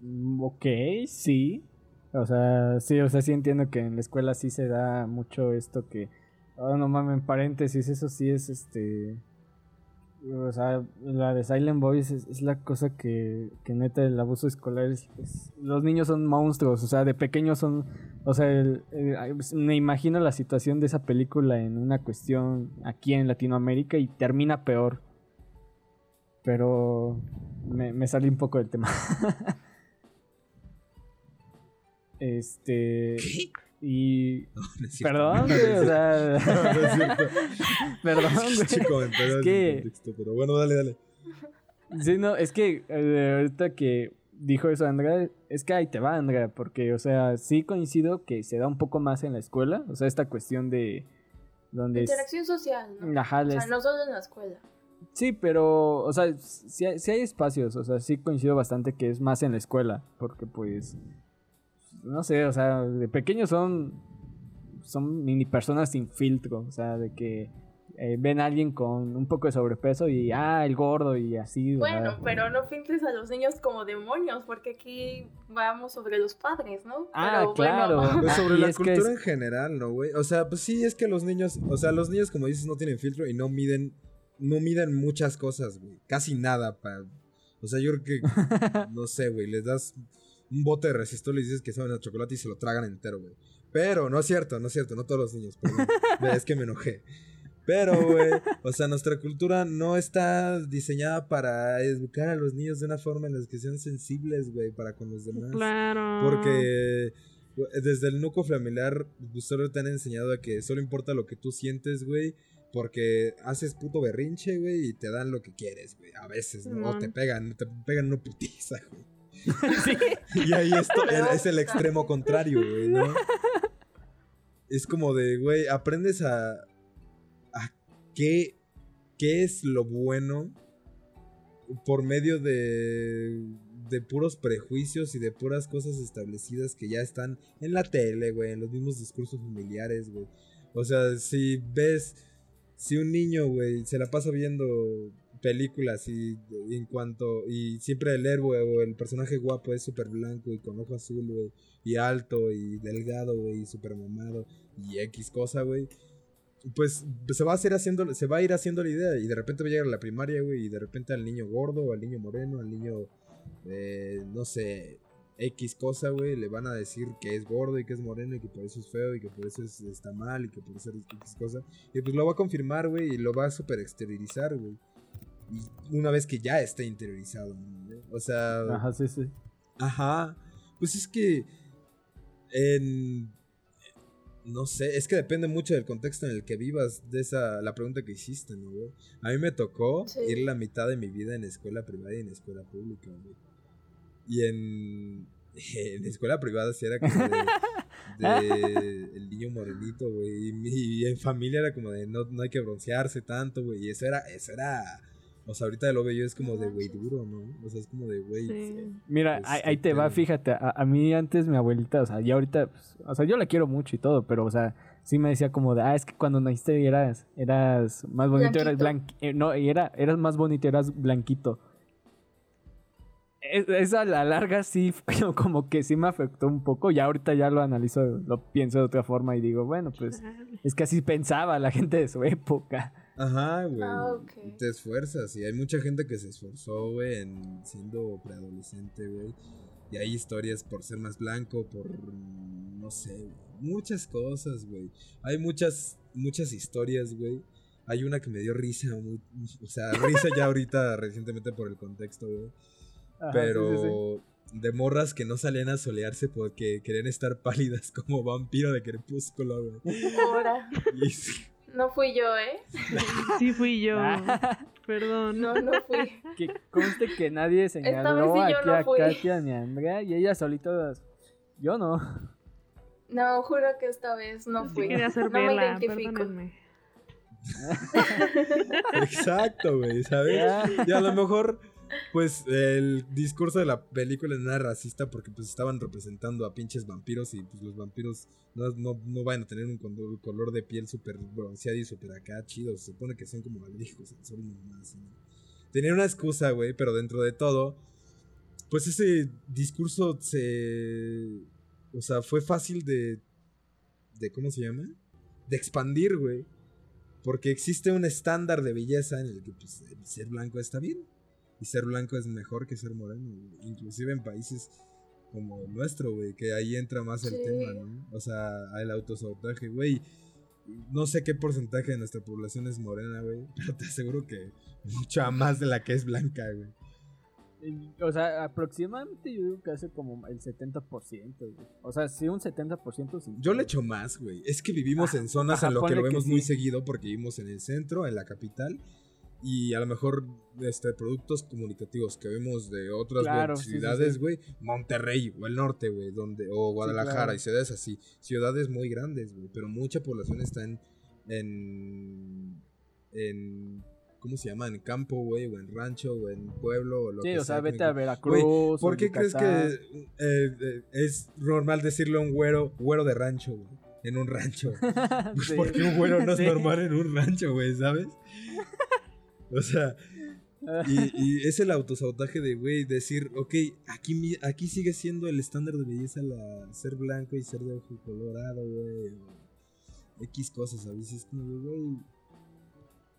Mm, Ok, sí. O sea, sí, o sea, sí entiendo que en la escuela sí se da mucho esto que. Oh, no mames, en paréntesis, eso sí es este. O sea, la de Silent Boys es, la cosa que, que neta el abuso escolar es, Los niños son monstruos, o sea, de pequeños son. O sea, pues, me imagino la situación de esa película en una cuestión aquí en Latinoamérica y termina peor. Pero me, me salí un poco del tema. Este. Y. No es cierto. Perdón, güey, o sea. No, no es cierto. Perdón, güey. Es que- contexto, pero bueno, dale, dale. Sí, no, es que eh, ahorita que dijo eso Andrea, es que ahí te va, Andrea, porque, o sea, sí coincido que se da un poco más en la escuela, o sea, esta cuestión de. Donde es- Interacción social, ¿no? Ajá, O sea, no solo en la escuela. Sí, pero, o sea, sí hay espacios, o sea, sí coincido bastante que es más en la escuela, porque pues, no sé, o sea, de pequeños son, son mini personas sin filtro, o sea, de que eh, ven a alguien con un poco de sobrepeso y, ah, el gordo y así. Bueno, pero no pintes a los niños como demonios, porque aquí vamos sobre los padres, ¿no? Ah, Pero claro. bueno, Pues sobre la cultura es- en general, ¿no, güey? O sea, pues sí, es que los niños, o sea, los niños, como dices, no tienen filtro y no miden, no miden muchas cosas, güey. Casi nada para... O sea, yo creo que, no sé, güey, les das un bote de resistor y les dices que saben a chocolate y se lo tragan entero, güey. Pero, no es cierto, no es cierto, no todos los niños, perdón. Es que me enojé. Pero, güey, o sea, nuestra cultura no está diseñada para educar a los niños de una forma en la que sean sensibles, güey, para con los demás. Claro. Porque desde el núcleo familiar, pues, solo te han enseñado a que solo importa lo que tú sientes, güey. Porque haces puto berrinche, güey, y te dan lo que quieres, güey. A veces, ¿no? O te pegan, te pegan una putiza, güey. Y ahí esto es el extremo contrario, güey, ¿no? Es como de, güey, aprendes a. a qué, qué es lo bueno por medio de. de puros prejuicios y de puras cosas establecidas que ya están en la tele, güey, en los mismos discursos familiares, güey. O sea, si ves. Si un niño, güey, se la pasa viendo películas y en cuanto y siempre el héroe o el personaje guapo es súper blanco y con ojo azul, y alto y delgado, y súper mamado y X cosa, güey. Pues se va a hacer haciendo, se va a ir haciendo la idea y de repente va a llegar a la primaria, güey, y de repente al niño gordo, al niño moreno, al niño, eh, no sé, X cosa, güey, le van a decir que es gordo y que es moreno y que por eso es feo y que por eso es- está mal y que por eso es X cosa. Y pues lo va a confirmar, güey, y lo va a super exteriorizar. Y una vez que ya esté interiorizado, ¿no? O sea, Ajá, sí, sí. Ajá. Pues es que. En. No sé, es que depende mucho del contexto en el que vivas, de esa, la pregunta que hiciste, ¿no, güey? A mí me tocó Sí. ir la mitad de mi vida en escuela privada y en escuela pública, güey. Y en, en escuela privada sí era como de, de el niño morenito, güey. Y, mi- y en familia era como de no, no hay que broncearse tanto, güey. Y eso era, eso era, o sea, ahorita lo veo yo es como de güey duro, ¿no? O sea, es como de güey. Sí. Mira, Pues, ahí, ahí te va, fíjate, a, a mí antes mi abuelita, o sea, y ahorita, pues, o sea, yo la quiero mucho y todo, pero, o sea, sí me decía como de, ah, es que cuando naciste eras, eras más bonito, eras Blanquito. blanquito, no, y era, eras más bonito, eras blanquito. Es- Esa a la larga sí, como que sí me afectó un poco, y ahorita ya lo analizo, lo pienso de otra forma y digo, bueno, pues, es que así pensaba la gente de su época. Ajá, güey. Ah, ok. Y Te esfuerzas. Y hay mucha gente que se esforzó, güey, en siendo preadolescente, güey. Y hay historias por ser más blanco, por. mm, No sé, güey. Muchas cosas, güey. Hay muchas, muchas historias, güey. Hay una que me dio risa, muy- o sea, risa ya ahorita recientemente por el contexto, güey. Pero sí, sí, sí. de morras que no salían a solearse porque querían estar pálidas como vampiro de crepúsculo, güey. Ahora, Y sí, no fui yo, ¿eh? Sí fui yo. Perdón. No, no fui. que conste que nadie señaló vez sí yo aquí no a fui. Katia ni a Andrea y ellas solitas. Yo no. No, juro que esta vez no Sí fui. quería hacer no me identifico. perdónenme. Exacto, güey, ¿sabes? Y a lo mejor, pues, el discurso de la película no era racista porque pues estaban representando a pinches vampiros y pues los vampiros no, no, no van a tener un color, de piel súper bronceado y súper acá chido. Se supone que son como sol nomás. ¿no? Tenía una excusa, güey, pero dentro de todo, pues ese discurso se... O sea, fue fácil de... de ¿Cómo se llama? De expandir, güey. Porque existe un estándar de belleza en el que pues, el ser blanco está bien. Y ser blanco es mejor que ser moreno. güey. Inclusive en países como el nuestro, güey. Que ahí entra más el Sí. tema, ¿no? O sea, el autosabotaje, güey. No sé qué porcentaje de nuestra población es morena, güey. Pero te aseguro que mucha más de la que es blanca, güey. O sea, aproximadamente yo digo que hace como el 70%. güey. O sea, sí, un 70% sí. Yo le echo más, güey. Es que vivimos en zonas ajá, en lo que lo que vemos muy seguido porque vivimos en el centro, en la capital. Y a lo mejor este, productos comunicativos que vemos de otras güey, Claro, sí, sí, ciudades, sí. güey. Monterrey o el norte, güey. donde O Guadalajara claro. y ciudades así. Ciudades muy grandes, güey. Pero mucha población está en... En... en ¿Cómo se llama? En campo, güey. O en rancho, o en pueblo. O lo Sí, que o sea, sea, vete a Veracruz. ¿Por qué crees que eh, eh, es normal decirle a un güero, güero de rancho, güey? En un rancho. Pues Sí. porque un güero no es Sí. normal en un rancho, güey, ¿sabes? O sea, y, es el autosabotaje de, güey, decir, ok, aquí, aquí sigue siendo el estándar de belleza la, ser blanco y ser de ojo colorado, güey. X cosas, a veces es güey,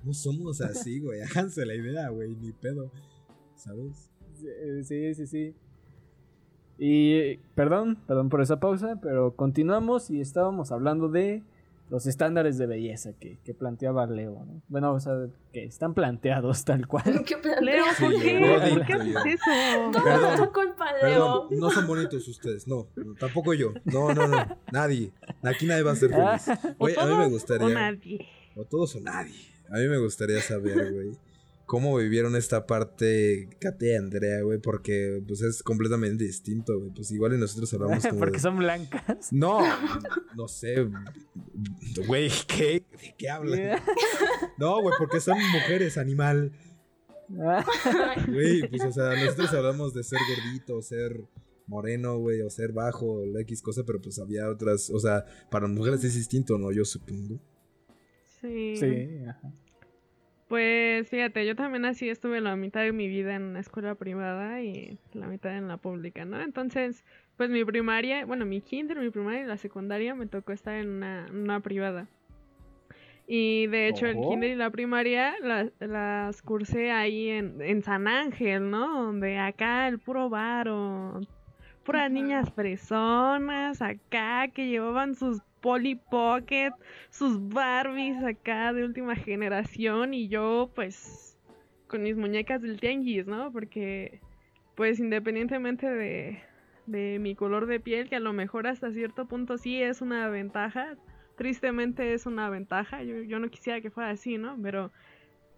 no somos así, güey. Háganse la idea, güey, ni pedo, ¿sabes? Sí, sí, sí. Y perdón, perdón por esa pausa, pero continuamos y estábamos hablando de los estándares de belleza que, que planteaba Leo, ¿no? Bueno, o sea, que están planteados tal cual. ¿Qué Leo, ¿por Sí, qué? Leo, ¿Por qué haces eso? Todo Perdón, es tu culpa, Perdón, Leo. no son bonitos ustedes, no, no, tampoco yo. No, no, no, nadie. Aquí nadie va a ser feliz. ¿O Oye, a mí me todos o gustaría. nadie? O todos o nadie. A mí me gustaría saber, güey, cómo vivieron esta parte Kate y Andrea, güey, porque pues es completamente distinto, güey. Pues igual y nosotros hablamos como Porque de- son blancas. No, no sé, güey, ¿qué? ¿De qué hablan? No, güey, porque son mujeres, animal. Güey, pues o sea, nosotros hablamos de ser gordito, ser moreno, güey, o ser bajo, la X cosa, pero pues había otras, o sea, para mujeres es distinto, ¿no? Yo supongo. Sí. Sí, ajá. Pues fíjate, yo también así estuve la mitad de mi vida en una escuela privada y la mitad en la pública, ¿no? Entonces, pues mi primaria, bueno, mi kinder, mi primaria y la secundaria me tocó estar en una, privada. Y de hecho el Ojo. kinder y la primaria la- las cursé ahí en, en San Ángel, ¿no? Donde acá el puro varo, puras niñas fresonas acá que llevaban sus Polly Pocket, sus Barbies acá de última generación y yo pues con mis muñecas del tianguis, ¿no? Porque pues independientemente de, de mi color de piel, que a lo mejor hasta cierto punto sí es una ventaja, tristemente es una ventaja, yo, yo no quisiera que fuera así, ¿no? Pero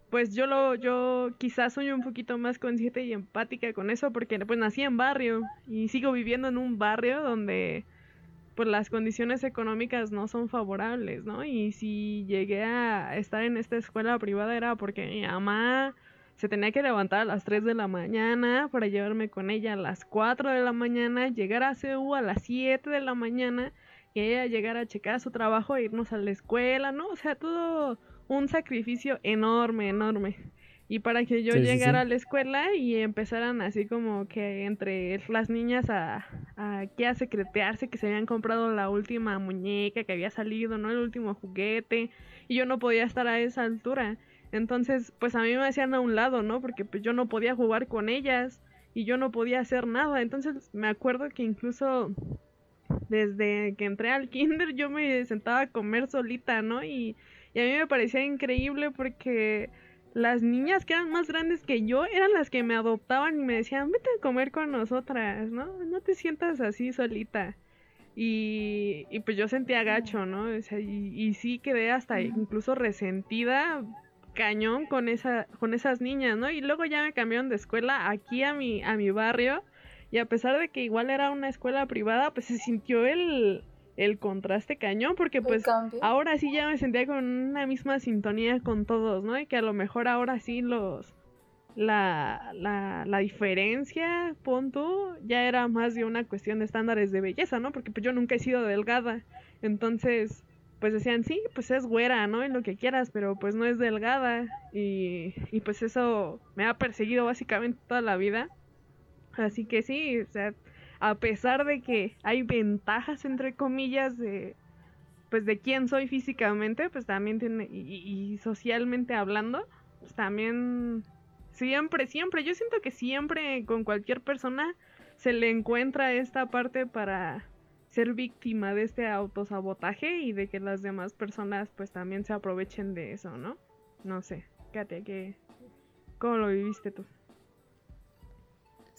pues yo lo, yo quizás soy un poquito más consciente y empática con eso porque pues nací en barrio y sigo viviendo en un barrio donde pues las condiciones económicas no son favorables, ¿no? Y si llegué a estar en esta escuela privada era porque mi mamá se tenía que levantar a las 3 de la mañana para llevarme con ella a las 4 de la mañana, llegar a CU a las 7 de la mañana y ella llegar a checar su trabajo e irnos a la escuela, ¿no? O sea, todo un sacrificio enorme, enorme. Y para que yo Sí, sí, llegara sí. a la escuela y empezaran así como que entre las niñas a, a, que a secretearse que se habían comprado la última muñeca que había salido, ¿no? El último juguete. Y yo no podía estar a esa altura. Entonces, pues a mí me hacían a un lado, ¿no? Porque pues yo no podía jugar con ellas y yo no podía hacer nada. Entonces me acuerdo que incluso desde que entré al kinder yo me sentaba a comer solita, ¿no? Y, y a mí me parecía increíble porque las niñas que eran más grandes que yo eran las que me adoptaban y me decían, vete a comer con nosotras, ¿no? No te sientas así solita. Y, y pues yo sentía gacho, ¿no? O sea, y, y sí quedé hasta incluso resentida cañón con esa con esas niñas, ¿no? Y luego ya me cambiaron de escuela aquí a mi a mi barrio y a pesar de que igual era una escuela privada, pues se sintió el el contraste cañón porque pues ahora sí ya me sentía con una misma sintonía con todos, ¿no? Y que a lo mejor ahora sí los la, la, la diferencia, pon tú, ya era más de una cuestión de estándares de belleza, ¿no? Porque pues yo nunca he sido delgada. Entonces, pues decían, sí, pues es güera, ¿no? Y lo que quieras, pero pues no es delgada. Y, y pues eso me ha perseguido básicamente toda la vida. Así que sí, o sea, a pesar de que hay ventajas, entre comillas, de pues de quién soy físicamente, pues también tiene, y, y- socialmente hablando, pues también siempre, siempre, yo siento que siempre con cualquier persona se le encuentra esta parte para ser víctima de este autosabotaje y de que las demás personas pues también se aprovechen de eso, ¿no? No sé, Katia, ¿qué, ¿cómo lo viviste tú?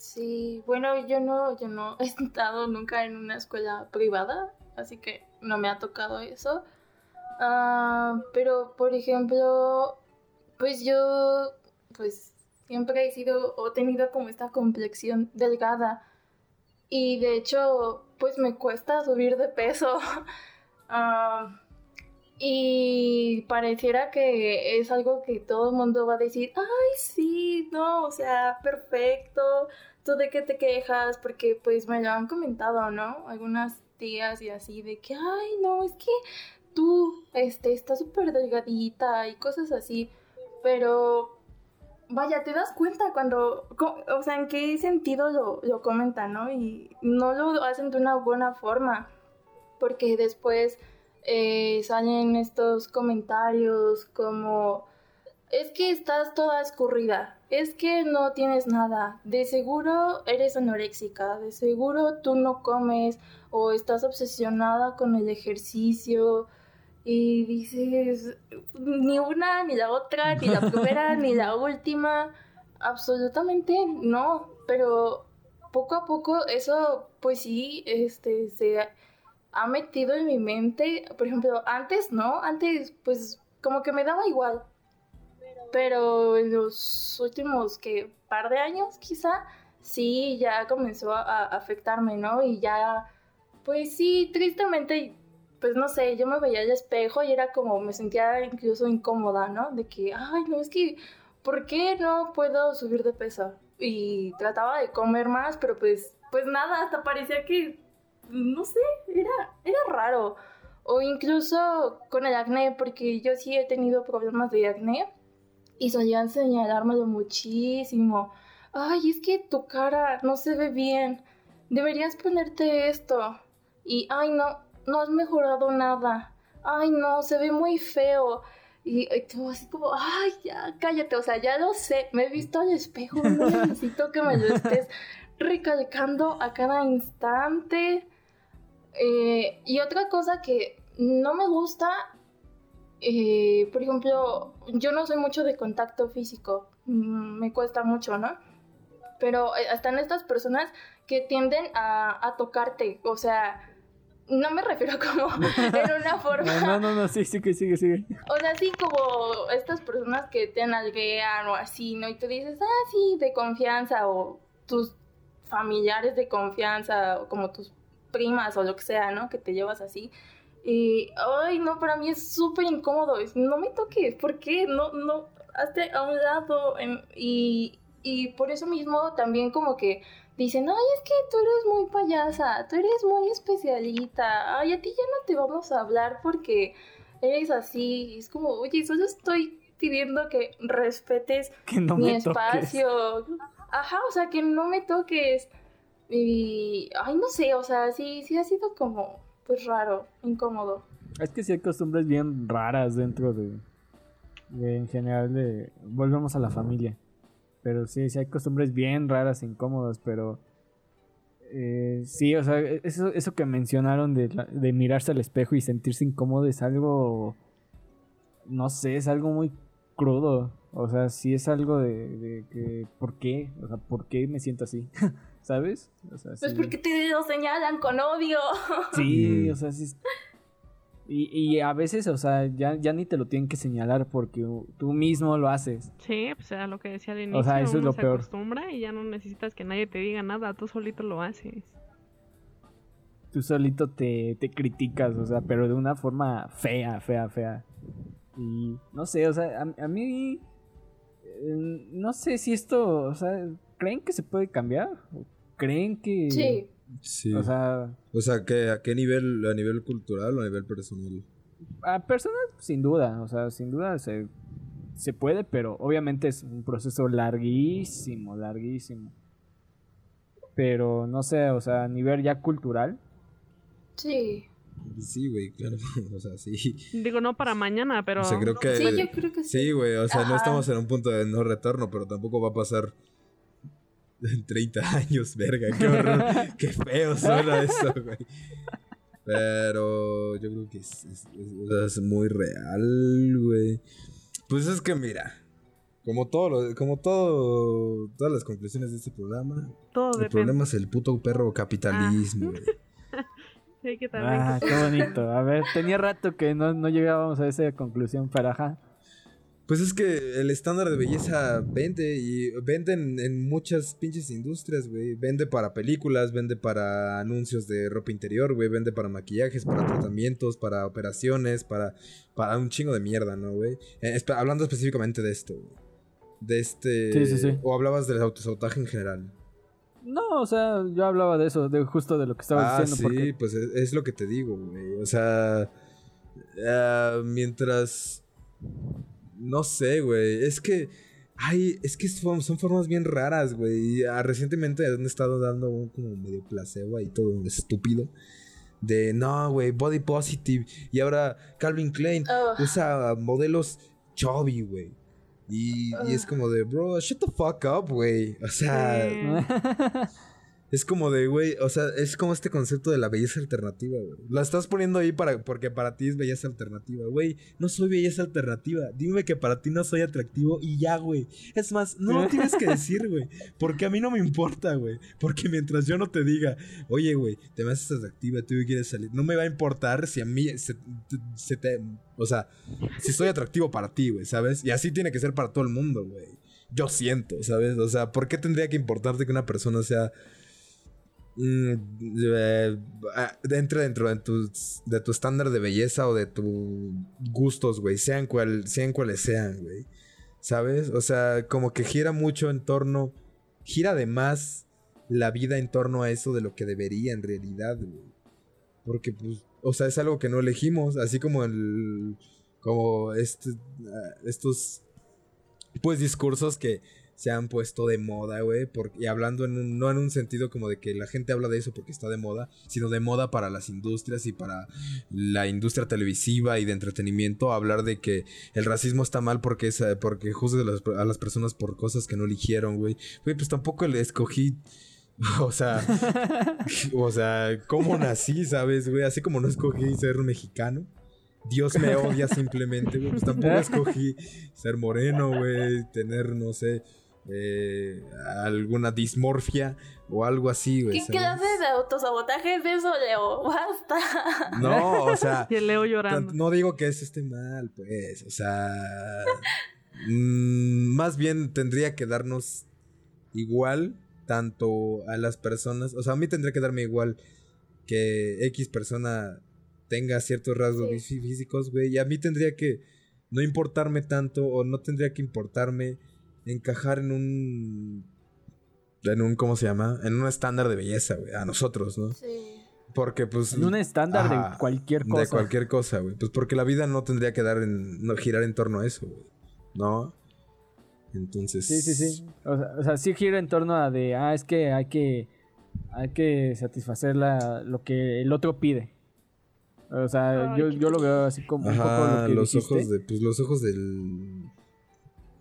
Sí, bueno, yo no, yo no he estado nunca en una escuela privada, así que no me ha tocado eso. Ah, pero, por ejemplo, pues yo, pues siempre he sido o tenido como esta complexión delgada y de hecho, pues me cuesta subir de peso. Ah, y pareciera que es algo que todo el mundo va a decir, ay, sí, no, o sea, perfecto, ¿tú de qué te quejas? Porque pues me lo han comentado, ¿no? Algunas tías y así de que, ay, no, es que tú, este, estás súper delgadita y cosas así, pero vaya, te das cuenta cuando, o sea, en qué sentido lo, lo comentan, ¿no? Y no lo hacen de una buena forma, porque después eh, salen estos comentarios como, es que estás toda escurrida, es que no tienes nada, de seguro eres anoréxica, de seguro tú no comes o estás obsesionada con el ejercicio. Y dices, ni una, ni la otra, ni la primera, ni la última. Absolutamente no. Pero poco a poco eso, pues sí, este, se ha metido en mi mente. Por ejemplo, antes no, antes pues como que me daba igual. Pero en los últimos que par de años quizá, sí, ya comenzó a, afectarme, ¿no? Y ya, pues sí, tristemente pues no sé, yo me veía al espejo y era como, me sentía incluso incómoda, ¿no? De que, ay, no, es que, ¿por qué no puedo subir de peso? Y trataba de comer más, pero pues, pues nada, hasta parecía que, no sé, era, era raro. O incluso con el acné, porque yo sí he tenido problemas de acné y solían señalármelo muchísimo. Ay, es que tu cara no se ve bien, deberías ponerte esto. Y, ay, no, no has mejorado nada. Ay, no, se ve muy feo. Y, y tú así como, ay, ya, cállate, o sea, ya lo sé, me he visto al espejo, no necesito que me lo estés recalcando a cada instante. Eh, y otra cosa que no me gusta, eh, por ejemplo, yo no soy mucho de contacto físico, mm, me cuesta mucho, ¿no? Pero eh, están estas personas que tienden a, a tocarte, o sea, no me refiero como en una forma. No, no, no, sí, sí, que sigue, sigue. O sea, sí, como estas personas que te nalguean o así, ¿no? Y tú dices, ah, sí, de confianza, o tus familiares de confianza, o como tus primas o lo que sea, ¿no? Que te llevas así. Y, ay, no, para mí es súper incómodo. Es, no me toques, ¿por qué? No, no, hazte a un lado. em, y, y por eso mismo también como que dicen, ay, es que tú eres muy payasa, tú eres muy especialita, ay, a ti ya no te vamos a hablar porque eres así. Es como, oye, solo estoy pidiendo que respetes Que no mi me toques. espacio. Ajá, o sea, que no me toques. Y, ay, no sé, o sea, sí, sí ha sido como, pues raro, incómodo. Es que sí hay costumbres bien raras dentro de, en general de volvemos a la familia. Pero sí, sí hay costumbres bien raras, incómodas, pero eh, sí, o sea, eso, eso que mencionaron de, de mirarse al espejo y sentirse incómodo es algo, no sé, es algo muy crudo. O sea, sí es algo de, de que, ¿por qué? O sea, ¿por qué me siento así? ¿Sabes? O sea, Pues sí. porque te lo señalan con odio. Sí, Mm. o sea, sí. es- Y, y a veces, o sea, ya, ya ni te lo tienen que señalar porque tú mismo lo haces. Sí, pues era lo que decía al inicio. O sea, eso es uno lo se peor. acostumbra y ya no necesitas que nadie te diga nada, tú solito lo haces. Tú solito te, te criticas, o sea, pero de una forma fea, fea, fea. Y no sé, o sea, a, a mí. eh, no sé si esto, o sea, ¿creen que se puede cambiar? ¿O ¿Creen que.? Sí. Sí. O sea, O sea, ¿qué, ¿a qué nivel? ¿A nivel cultural o a nivel personal? a personas, sin duda, o sea, sin duda se, se puede, pero obviamente es un proceso larguísimo, larguísimo. Pero no sé, o sea, a nivel ya cultural. Sí. Sí, güey, claro. O sea, sí. Digo, no para mañana, pero... O sea, creo que... Sí, yo creo que sí. Sí, güey, o sea, no estamos en un punto de no retorno, pero tampoco va a pasar 30 años, verga, qué horror, qué feo suena eso, güey. Pero yo creo que es, es- es- es muy real, güey. Pues es que mira, como todo, lo- como todo, todas las conclusiones de este programa, Todo el depende. problema es el puto perro capitalismo, güey. Sí, que también... Ah, qué bonito. A ver, tenía rato que no, no llegábamos a esa conclusión, pero ajá. Pues es que el estándar de belleza vende y vende en, en muchas pinches industrias, güey. Vende para películas, vende para anuncios de ropa interior, güey. Vende para maquillajes, para tratamientos, para operaciones, para, para un chingo de mierda, ¿no, güey? Eh, hablando específicamente de esto, güey. De este... Sí, sí, sí. O hablabas del autosabotaje en general. No, o sea, yo hablaba de eso, de justo de lo que estabas ah, diciendo. sí, porque pues es, es lo que te digo, güey. O sea, ah, mientras... No sé, güey. Es que... Ay, es que son, son formas bien raras, güey. Y, ah, recientemente han estado dando un como medio placebo y todo estúpido. De, no, güey, body positive. Y ahora Calvin Klein usa modelos chubby, güey. Y, y es como de, bro, shut the fuck up, güey. O sea... Es como de, güey, o sea, es como este concepto de la belleza alternativa, güey. La estás poniendo ahí para, porque para ti es belleza alternativa, güey. No soy belleza alternativa. Dime que para ti no soy atractivo y ya, güey. Es más, no lo tienes que decir, güey. Porque a mí no me importa, güey. Porque mientras yo no te diga, oye, güey, te me haces atractiva, tú quieres salir. No me va a importar si a mí se, se te... O sea, si soy atractivo para ti, güey, ¿sabes? Y así tiene que ser para todo el mundo, güey. Yo siento, ¿sabes? O sea, ¿por qué tendría que importarte que una persona sea mm, eh, ah, entre dentro de tu, de tu estándar de belleza o de tus gustos, güey, sean, sean cuales sean, güey. ¿Sabes? O sea, como que gira mucho en torno, gira de más la vida en torno a eso de lo que debería en realidad, güey. Porque, pues, o sea, es algo que no elegimos, así como el, como este, ah, estos, pues, discursos que se han puesto de moda, güey, y hablando en un- no en un sentido como de que la gente habla de eso porque está de moda, sino de moda para las industrias y para la industria televisiva y de entretenimiento, hablar de que el racismo está mal porque es, eh, porque juzga a las, a las personas por cosas que no eligieron, güey. Güey, pues tampoco le escogí o sea, o sea, ¿cómo nací, sabes, güey? Así como no escogí ser mexicano. Dios me odia simplemente, güey. Pues tampoco escogí ser moreno, güey. Tener, no sé, eh, alguna dismorfia o algo así, güey. ¿Qué ¿sabes? clase de autosabotaje es eso, Leo? Basta. No, o sea, Y el Leo llorando. No digo que eso esté mal, pues. O sea. mm, más bien tendría que darnos igual tanto a las personas. O sea, a mí tendría que darme igual que X persona tenga ciertos rasgos Sí. físicos, güey. Y a mí tendría que no importarme tanto o no tendría que importarme encajar en un. En un, ¿cómo se llama? En un estándar de belleza, güey. A nosotros, ¿no? Sí. Porque, pues. En un estándar Ajá, de cualquier cosa. De cualquier cosa, güey. Pues porque la vida no tendría que dar en, no, girar en torno a eso, güey. ¿No? Entonces. Sí, sí, sí. O sea, o sea, sí gira en torno a de, ah, es que hay que, hay que satisfacer la, lo que el otro pide. O sea, Ay, yo, yo lo veo así como un poco lo que los dijiste. ojos de. Pues los ojos del.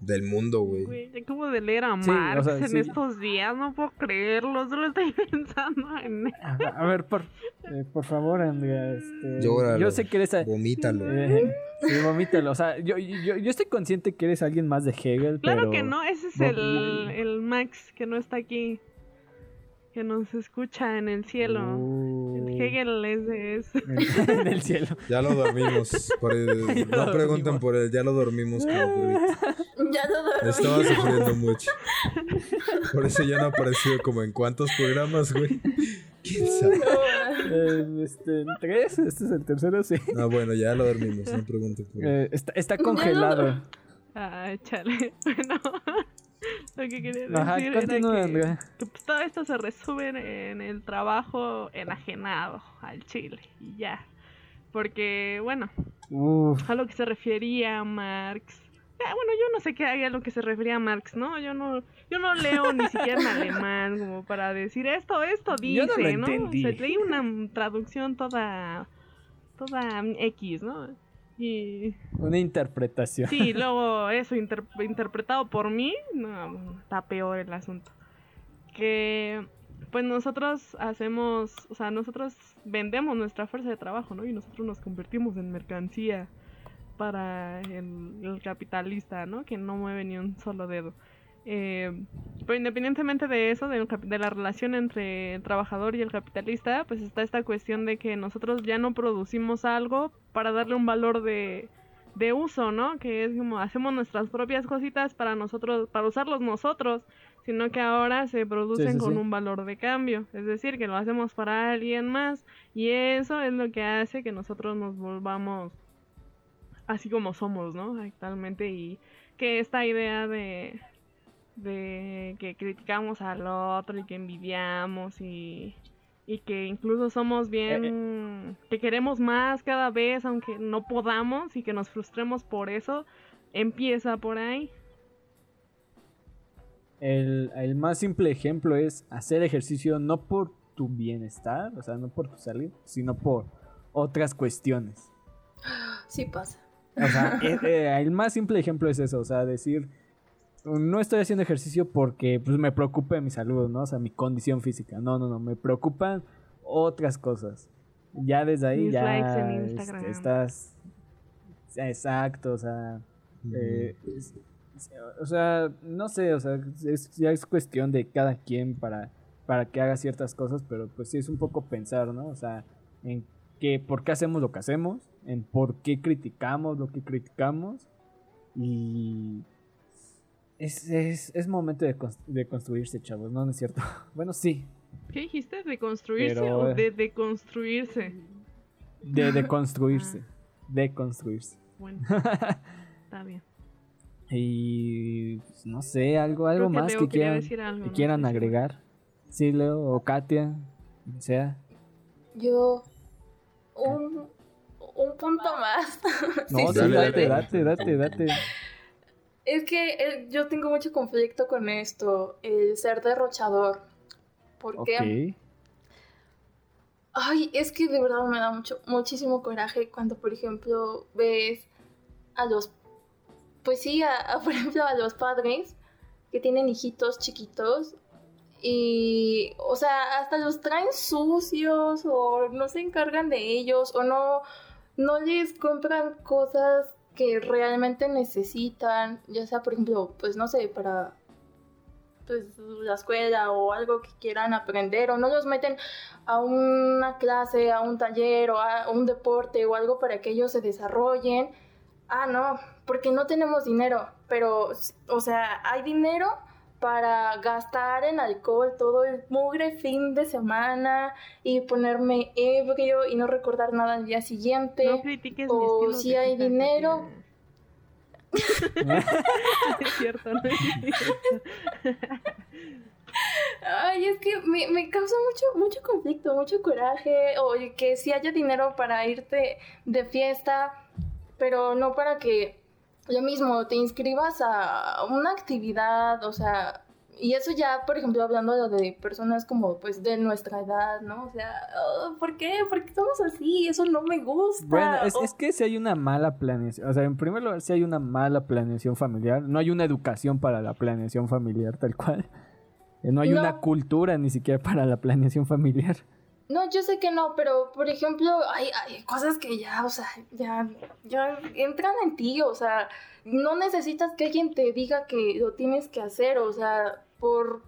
Del mundo, güey. Acabo de leer a Sí, o Marx sea, en sí. estos días, no puedo creerlo, solo estoy pensando en A, a ver, por, eh, por favor, Andrea. Este, Llóralo. yo sé que eres. a- Vomítalo. eh, sí, vomítalo. O sea, yo, yo, yo estoy consciente que eres alguien más de Hegel. Claro pero... que no, ese es el, el Max que no está aquí, que nos escucha en el cielo. Uh, Hegel es de eso. en el cielo. Ya lo dormimos. Por el- Ya lo no pregunten dormimos. por él, ya lo dormimos como. Ya lo dormí. Estaba sufriendo mucho. Por eso ya no ha aparecido como en cuántos programas, güey. ¿Quién sabe? Eh, este, tres, este es el tercero, sí. Ah, bueno, ya lo dormimos, no pregunten por él. Eh, está, está congelado. Ah, chale. Bueno, lo que quería decir Ajá, era que, pues, todo esto se resume en el trabajo enajenado al Chile y ya. Porque, bueno, Uf, a lo que se refería Marx. Ah, bueno, yo no sé qué hay a lo que se refería Marx, ¿no? Yo no, yo no leo ni siquiera en alemán como para decir esto, esto dice, no ¿no? O sea, leí una traducción toda, toda X, ¿no? Y una interpretación. sí, luego eso inter- interpretado por mí, no, está peor el asunto. Que pues nosotros hacemos, o sea, nosotros vendemos nuestra fuerza de trabajo, ¿no? Y nosotros nos convertimos en mercancía para el, el capitalista, ¿no? Que no mueve ni un solo dedo. Eh, pero independientemente de eso, cap- de, la relación entre el trabajador y el capitalista, pues está esta cuestión de que nosotros ya no producimos algo para darle un valor de, de uso, ¿no? Que es como hacemos nuestras propias cositas para nosotros, para usarlos nosotros, sino que ahora se producen sí, con sí. un valor de cambio, es decir, que lo hacemos para alguien más y eso es lo que hace que nosotros nos volvamos así como somos, ¿no? Actualmente y que esta idea de de que criticamos al otro y que envidiamos y y que incluso somos bien que queremos más cada vez aunque no podamos y que nos frustremos por eso empieza por ahí El, el más simple ejemplo es hacer ejercicio no por tu bienestar, o sea, no por tu salud, sino por otras cuestiones. Sí pasa. O sea, eh, eh, el más simple ejemplo es eso, o sea, decir, no estoy haciendo ejercicio porque pues, me preocupa mi salud, ¿no? O sea, mi condición física. No, no, no, me preocupan otras cosas. Ya desde ahí Mis ya likes en este, Instagram. estás... Exacto, o sea... eh, es- o sea, no sé, o sea, es, ya es cuestión de cada quien para, para que haga ciertas cosas, pero pues sí es un poco pensar, ¿no? O sea, en que por qué hacemos lo que hacemos, en por qué criticamos lo que criticamos y es, es, es momento de, de construirse, chavos, ¿no? ¿No es cierto? Bueno, sí, ¿qué dijiste? de construirse Pero, o eh, de deconstruirse de, de construirse, de construirse. bueno está bien Y pues, no sé, algo, algo que más que quieran, decir algo, que no quieran segura. agregar. Sí, Leo o Katia, sea. Yo. Un, un punto más. No, Sí, date, date, date, date. Es que eh, yo tengo mucho conflicto con esto, el ser derrochador. Porque, Ok. ay, es que de verdad me da mucho, muchísimo coraje cuando, por ejemplo, ves a los, pues sí, a, a, por ejemplo, a los padres que tienen hijitos chiquitos y, o sea, hasta los traen sucios o no se encargan de ellos o no, no les compran cosas que realmente necesitan, ya sea, por ejemplo, pues no sé, para pues la escuela o algo que quieran aprender o no los meten a una clase, a un taller o a un deporte o algo para que ellos se desarrollen. Ah, no, porque no tenemos dinero, pero, o sea, hay dinero para gastar en alcohol todo el mugre fin de semana y ponerme ebrio y no recordar nada al día siguiente. no critiques o si hay dinero. Es cierto, no es cierto. Ay, es que me, me causa mucho, mucho conflicto, mucho coraje, o que si haya dinero para irte de fiesta, pero no para que lo mismo te inscribas a una actividad, o sea, y eso ya, por ejemplo, hablando de personas como pues de nuestra edad, ¿no? O sea, oh, ¿por qué? ¿Por qué somos así? Eso no me gusta. Bueno, es, Oh, es que si hay una mala planeación, o sea, en primer lugar, si hay una mala planeación familiar, no hay una educación para la planeación familiar tal cual. Eh, No hay No. una cultura ni siquiera para la planeación familiar. No, yo sé que no, pero por ejemplo, hay, cosas que ya, o sea, ya, ya entran en ti, o sea, no necesitas que alguien te diga que lo tienes que hacer, o sea, por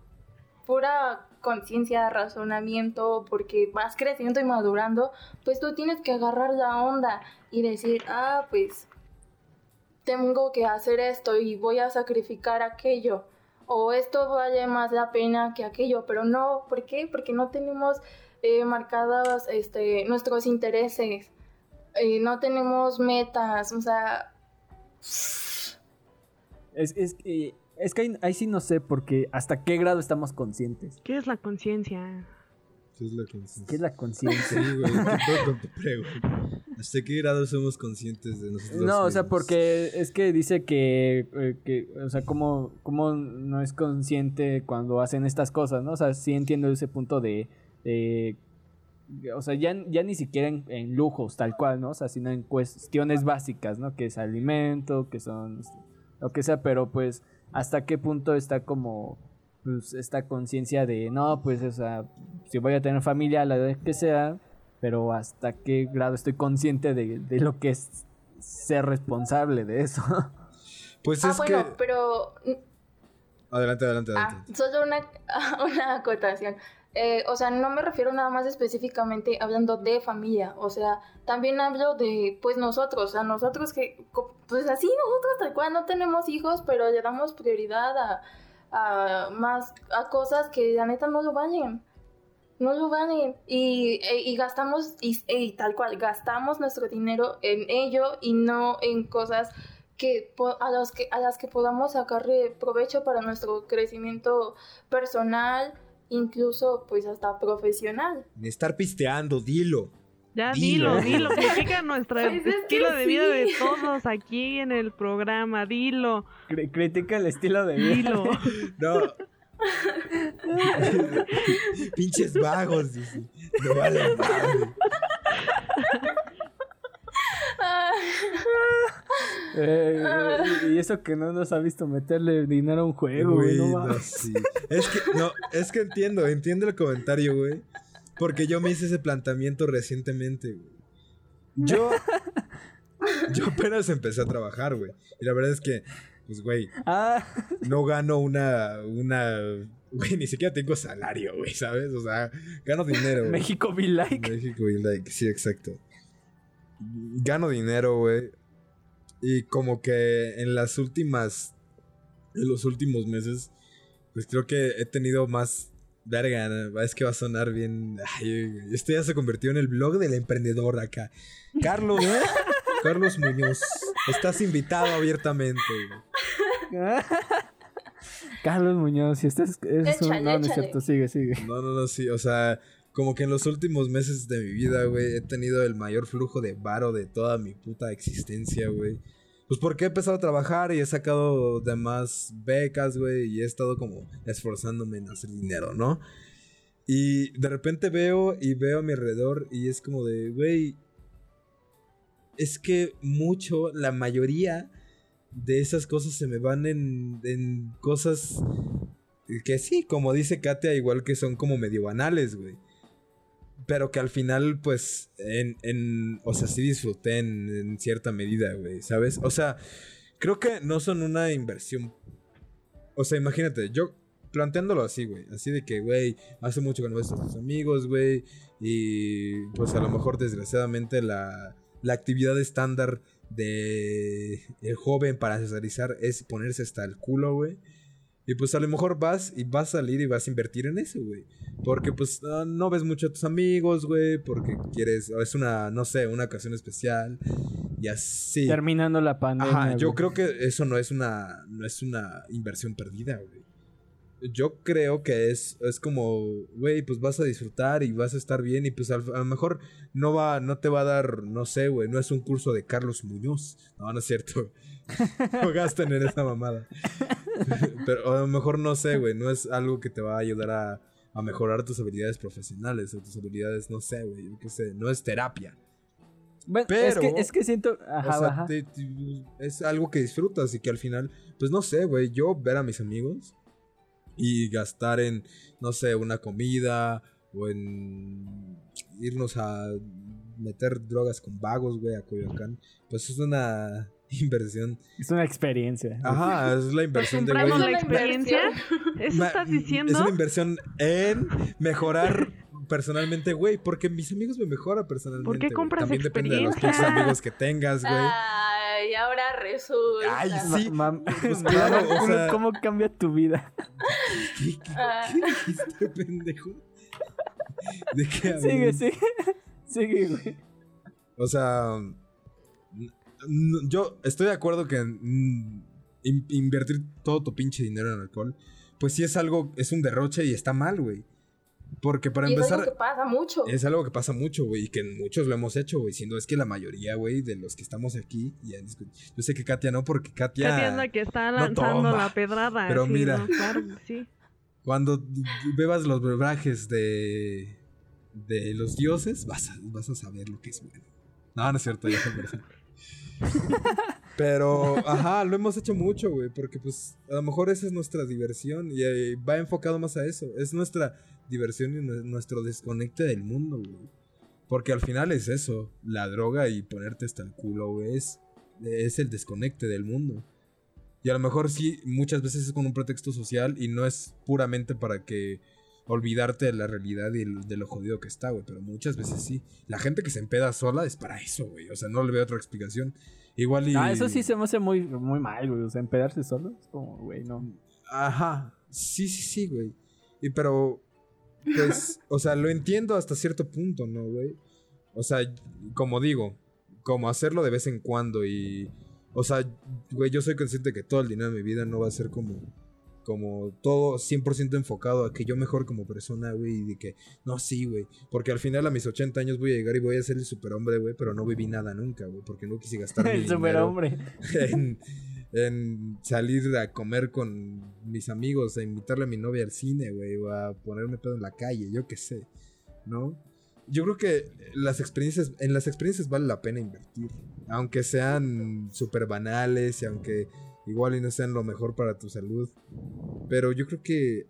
pura conciencia, razonamiento, porque vas creciendo y madurando, pues tú tienes que agarrar la onda y decir, ah, pues tengo que hacer esto y voy a sacrificar aquello. O esto vale más la pena que aquello, pero no, ¿por qué? Porque no tenemos eh, marcados este, nuestros intereses, eh, no tenemos metas, o sea, Es, es, eh, es que ahí, ahí sí no sé, porque hasta qué grado estamos conscientes. ¿Qué es la conciencia? ¿Qué es que dices? ¿Qué es la conciencia? Sí, güey. ¿Hasta qué grado somos conscientes de nosotros No, o sea, porque es que dice que, eh, que o sea, como, como no es consciente cuando hacen estas cosas, ¿no? O sea, sí entiendo ese punto de, de- o sea, ya, ya ni siquiera en, en lujos tal cual, ¿no? O sea, sino en cuestiones básicas, ¿no? Que es alimento, que son este, lo que sea, pero pues hasta qué punto está como pues esta conciencia de no, pues o sea, si voy a tener familia a la edad que sea, pero hasta qué grado estoy consciente de, de lo que es ser responsable de eso. Pues ah, es bueno, que... pero Adelante, adelante, Ah, adelante. solo una, una acotación. Eh, o sea, no me refiero nada más específicamente hablando de familia. O sea, también hablo de, pues, nosotros. Sea, nosotros que, pues así, nosotros tal cual no tenemos hijos, pero le damos prioridad a, a más, a cosas que la neta no lo valen. No lo valen. Y, e- y gastamos, y, tal cual, gastamos nuestro dinero en ello y no en cosas que a las que a las que podamos sacarle provecho para nuestro crecimiento personal, incluso pues hasta profesional. Ni estar pisteando, dilo. Ya Dilo. dilo, critica nuestro Pues es estilo de vida de todos aquí en el programa, dilo, Cri- Critica el estilo de vida. dilo. No. Pinches vagos, dice. No vale madre. Eh, y- eso que no nos ha visto meterle dinero a un juego, güey. Güey, no no, mames. sí. Es que, no, es que entiendo, entiendo el comentario, güey. Porque yo me hice ese planteamiento recientemente, güey. Yo. Yo apenas empecé a trabajar, güey. Y la verdad es que, pues, güey, Ah, no gano una. una. Güey, ni siquiera tengo salario, güey, ¿sabes? O sea, gano dinero. México be like. México y like, sí, exacto. Gano dinero, güey. Y como que en las últimas. En los últimos meses. Pues creo que he tenido más. Verga, es que va a sonar bien. Ay, esto ya se convirtió en el blog del emprendedor acá. Carlos. Carlos Muñoz. Estás invitado abiertamente, güey. Carlos Muñoz, si estás. Es un- Échale, no, no es cierto, sigue, sigue. No, no, no, sí, o sea, como que en los últimos meses de mi vida, güey, he tenido el mayor flujo de varo de toda mi puta existencia, güey. Pues porque he empezado a trabajar y he sacado demás becas, güey, y he estado como esforzándome en hacer dinero, ¿no? Y de repente veo y veo a mi alrededor y es como de, güey, es que mucho, la mayoría de esas cosas se me van en, en cosas que sí, como dice Katia, igual que son como medio banales, güey. Pero que al final, pues, en, en o sea, sí disfruté en, cierta medida, güey, ¿sabes? O sea, creo que no son una inversión. O sea, imagínate, yo planteándolo así, güey, así de que, güey, hace mucho que no ves a tus amigos, güey, y pues a lo mejor desgraciadamente la, la actividad estándar de el joven para socializar es ponerse hasta el culo, güey. Y pues a lo mejor vas y vas a salir y vas a invertir en eso, güey. Porque pues no ves mucho a tus amigos, güey. Porque quieres, es una, no sé, una ocasión especial. Y así. Terminando la pandemia. Ajá, yo güey. creo que eso no es una, no es una inversión perdida, güey. Yo creo que es, es como, güey, pues vas a disfrutar y vas a estar bien y pues al- a, lo mejor no va, no te va a dar, no sé, güey, no es un curso de Carlos Muñoz. No, no es cierto. No gasten en esa mamada. Pero a lo mejor no sé, güey. No es algo que te va a ayudar a, a mejorar tus habilidades profesionales o tus habilidades, no sé, güey. Yo qué sé. No es terapia. Bueno, Pero- es, que, es que siento. Ajá, o sea, ajá. te- te- es algo que disfrutas y que al final, pues no sé, güey. Yo ver a mis amigos y gastar en, no sé, una comida o en irnos a meter drogas con vagos, güey, a Coyoacán, pues es una inversión. Es una experiencia. Ajá, es la inversión de, güey, la Es una experiencia. ¿Eso Ma- estás Es diciendo? una inversión en mejorar personalmente, güey, porque mis amigos me mejoran personalmente. ¿Por qué güey. compras También depende de los amigos que tengas, güey. Ay, ahora resulta. Ay, Ma- sí. mam- Pues claro, o cómo- sea- ¿Cómo cambia tu vida? ¿Qué, qué, Ah. qué dijiste, pendejo? ¿De qué hablas? Sigue, sigue. Sigue, güey. O sea, yo estoy de acuerdo que mm, in- invertir todo tu pinche dinero en alcohol, pues sí es algo, es un derroche y está mal, güey. Porque para y es empezar, algo que pasa mucho. es algo que pasa mucho, güey, y que muchos lo hemos hecho, güey. Si no es que la mayoría, güey, de los que estamos aquí, y en discu- yo sé que Katia no, porque Katia, Katia es la que está lanzando la pedrada. Pero sí, mira. no, claro, sí. cuando bebas los brebajes de, de los dioses, vas a, vas a saber lo que es bueno. No, no es cierto, ya. Pero, ajá, lo hemos hecho mucho, güey, porque pues a lo mejor esa es nuestra diversión y eh, va enfocado más a eso. Es nuestra diversión y nue- nuestro desconecte del mundo, güey. Porque al final es eso, la droga y ponerte hasta el culo, güey, es, es el desconecte del mundo. Y a lo mejor sí, muchas veces es con un pretexto social y no es puramente para que olvidarte de la realidad y de lo jodido que está, güey. Pero muchas veces sí. La gente que se empeda sola es para eso, güey. O sea, no le veo otra explicación. Igual y... Ah, eso sí se me hace muy, muy mal, güey. O sea, empedarse solo. Es como, güey, no. Ajá. Sí, sí, sí, güey. Y pero... Pues, o sea, lo entiendo hasta cierto punto, ¿no, güey? O sea, como digo, como hacerlo de vez en cuando y... O sea, güey, yo soy consciente que todo el dinero de mi vida no va a ser como... Como todo 100% enfocado a que yo mejor como persona, güey, y de que... No, sí, güey. Porque al final a mis 80 años voy a llegar y voy a ser el superhombre, güey, pero no viví nada nunca, güey, porque no quise gastar mi El superhombre. en, en salir a comer con mis amigos, a invitarle a mi novia al cine, güey, o a ponerme pedo en la calle, yo qué sé, ¿no? Yo creo que las experiencias, en las experiencias vale la pena invertir, aunque sean súper banales y aunque igual y no sean lo mejor para tu salud, pero yo creo que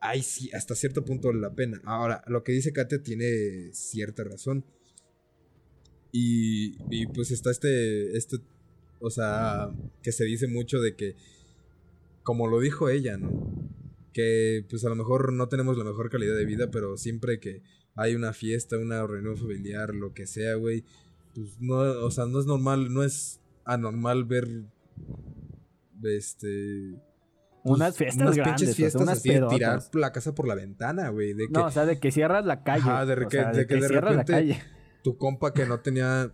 ahí sí, hasta cierto punto la pena. Ahora, lo que dice Katia tiene cierta razón. Y, y pues está este, este, o sea, que se dice mucho de que, como lo dijo ella, ¿no? Que pues a lo mejor no tenemos la mejor calidad de vida, pero siempre que hay una fiesta, una reunión familiar, lo que sea, güey, pues no, o sea, no es normal, no es anormal ver, este... pues, Unas fiestas unas grandes, pinches o sea, fiestas unas así de tirar la casa por la ventana, güey, de que No, o sea, de que cierras la calle. Ajá, de o que- sea, de que de repente- la calle. tu compa que no tenía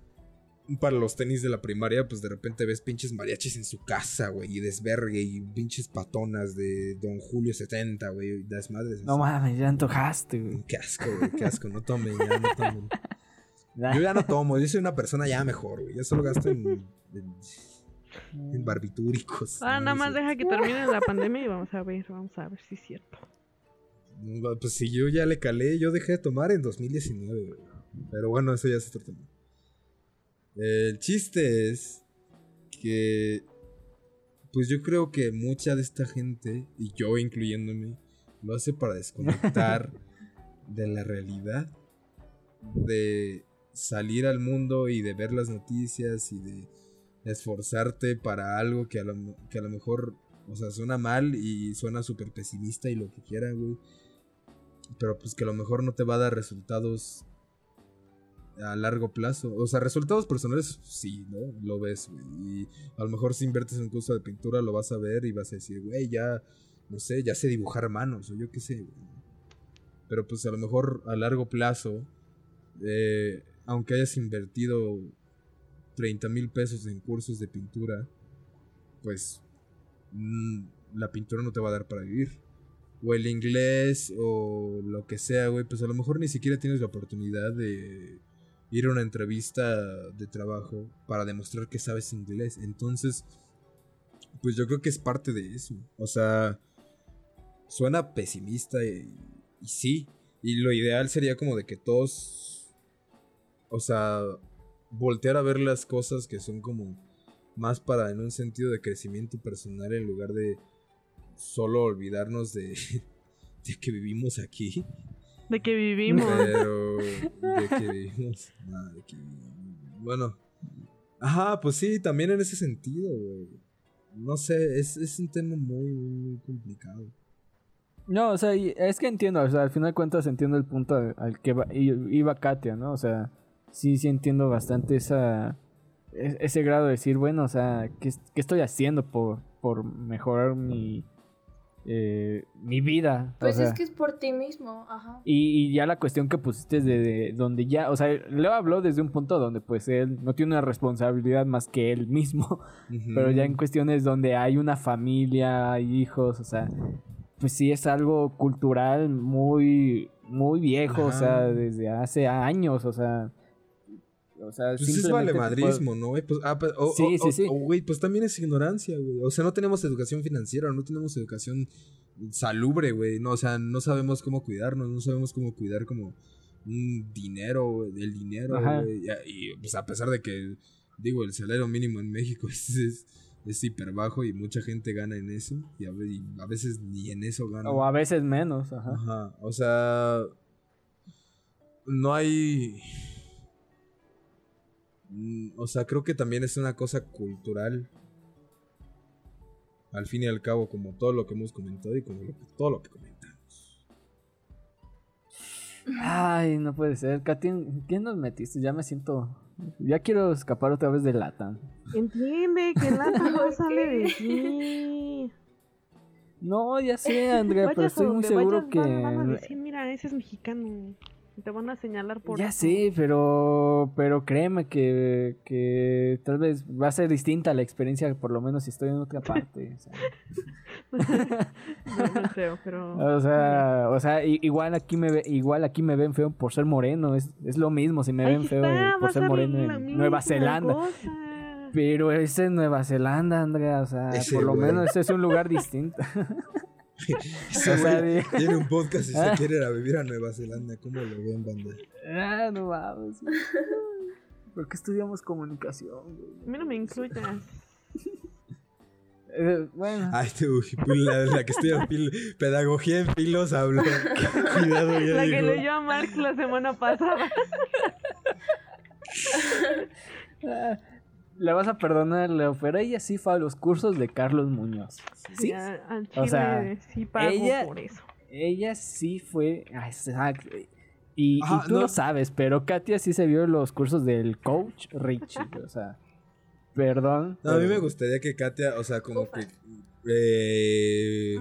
para los tenis de la primaria, pues de repente ves pinches mariachis en su casa, güey, y desvergue y pinches patonas de Don Julio 70, güey, y das madres. No mames, ya antojaste, güey. Qué asco, güey, qué asco, no tomen, ya no tomen. Yo ya no tomo, yo soy una persona ya mejor, güey, yo solo gasto en, en, en barbitúricos. Ah, nada más deja que termine la pandemia y vamos a ver, vamos a ver si es cierto. Pues si yo ya le calé, yo dejé de tomar en 2019, güey. Pero bueno, eso ya es otro tema. El chiste es que, pues yo creo que mucha de esta gente, y yo incluyéndome, lo hace para desconectar de la realidad, de salir al mundo y de ver las noticias y de esforzarte para algo que a lo, que a lo mejor, o sea, suena mal y suena súper pesimista y lo que quiera, güey. Pero pues que a lo mejor no te va a dar resultados a largo plazo. O sea, resultados personales, sí, ¿no? Lo ves, güey. Y a lo mejor si inviertes en un curso de pintura lo vas a ver y vas a decir, güey, ya, no sé, ya sé dibujar manos o yo qué sé, güey. Pero pues a lo mejor a largo plazo, eh, aunque hayas invertido 30 mil pesos en cursos de pintura, pues mm, la pintura no te va a dar para vivir. O el inglés o lo que sea, güey, pues a lo mejor ni siquiera tienes la oportunidad de ir a una entrevista de trabajo para demostrar que sabes inglés. Entonces, Pues yo creo que es parte de eso. O sea, suena pesimista y, y sí. Y lo ideal sería como de que todos, o sea, voltear a ver las cosas que son como más para en un sentido de crecimiento personal en lugar de solo olvidarnos de, de que vivimos aquí. De que vivimos. Pero de que vivimos. nada, de que- bueno. Ajá, pues sí, también en ese sentido, güey. No sé, es, es un tema muy, muy complicado. No, o sea, es que entiendo, o sea, al final de cuentas entiendo el punto al, al que va- i- iba Katia, ¿no? O sea, sí, sí entiendo bastante esa e- ese grado de decir, bueno, o sea, ¿qué, qué estoy haciendo por, por mejorar mi, eh, mi vida? O Pues sea, es que es por ti mismo, ajá. y, y ya la cuestión que pusiste de, de donde ya, o sea, Leo habló desde un punto donde pues él no tiene una responsabilidad más que él mismo, pero ya en cuestiones donde hay una familia, hay hijos, o sea, pues sí es algo cultural muy, muy viejo, o sea, desde hace años, o sea, o sea, Pues es valemadrismo, ¿no? güey? Pues, ah, pues, Sí, sí, sí. o, güey, pues también es ignorancia, güey. O sea, no tenemos educación financiera, no tenemos educación salubre, güey. No, o sea, no sabemos cómo cuidarnos, no sabemos cómo cuidar como un dinero, del dinero, güey. Y, y, pues a pesar de que, digo, el salario mínimo en México es, es, es hiper bajo y mucha gente gana en eso. Y a, y a veces ni en eso gana. O a veces menos, ajá. Ajá, o sea, no hay... Mm, O sea, creo que también es una cosa cultural. Al fin y al cabo, como todo lo que hemos comentado y como lo que- todo lo que comentamos. Ay, no puede ser. Katy, ¿en qué nos metiste? Ya me siento. Ya quiero escapar otra vez de lata. Entiende que la no ¿Por sale de ti. No, ya sé, Andrea, pero estoy muy seguro vayas, van- van a que. decir, mira, ese es mexicano. Te van a señalar por Ya eso. sé, pero, pero créeme que, que tal vez va a ser distinta la experiencia, por lo menos si estoy en otra parte. o sea. No, no creo, pero... O sea, o sea, i- igual aquí me ve, igual aquí me ven feo por ser moreno, es, es lo mismo si me Ahí ven feo está, por a ser moreno en Nueva Zelanda. cosa. Pero ese es Nueva Zelanda, Andrea, o sea, Ese por lo güey. menos ese es un lugar distinto. Ese güey tiene un podcast y se Ah. quiere ir a vivir a Nueva Zelanda. ¿Cómo lo ven, banda? ah, no vamos. ¿Por qué estudiamos comunicación? güey? A mí no me incluyas. Eh, bueno, Ay, tú, la, la que estudia pedagogía en filos habló. Cuidado, ya La que leyó a Mark la semana pasada. Le vas a perdonar, Leo, pero ella sí fue a los cursos de Carlos Muñoz. Sí, al O sea, sí pago ella- por eso. Ella sí fue. ah, Exacto. Y, tú no. lo sabes, pero Katia sí se vio los cursos del coach Richie. o sea, perdón. No, a mí me gustaría que Katia, o sea, como que. eh,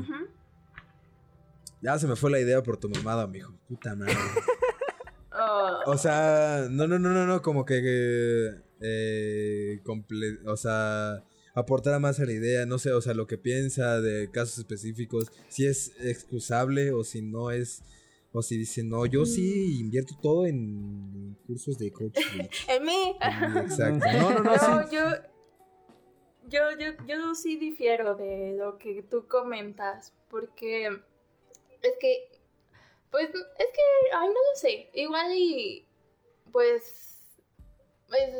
ya se me fue la idea por tu mamada, mijo. Puta madre. Oh, O sea, no, no, no, no, no, como que. Eh, comple- o sea, aportara más a la idea, no sé, o sea, lo que piensa de casos específicos, si es excusable o si no es. O si dice, no, yo sí invierto todo en cursos de coach. en mí. Exacto. No, no, no, sí. Yo, yo, yo, yo sí difiero de lo que tú comentas, porque es que, pues, es que, ay, no lo sé, igual y, pues, es-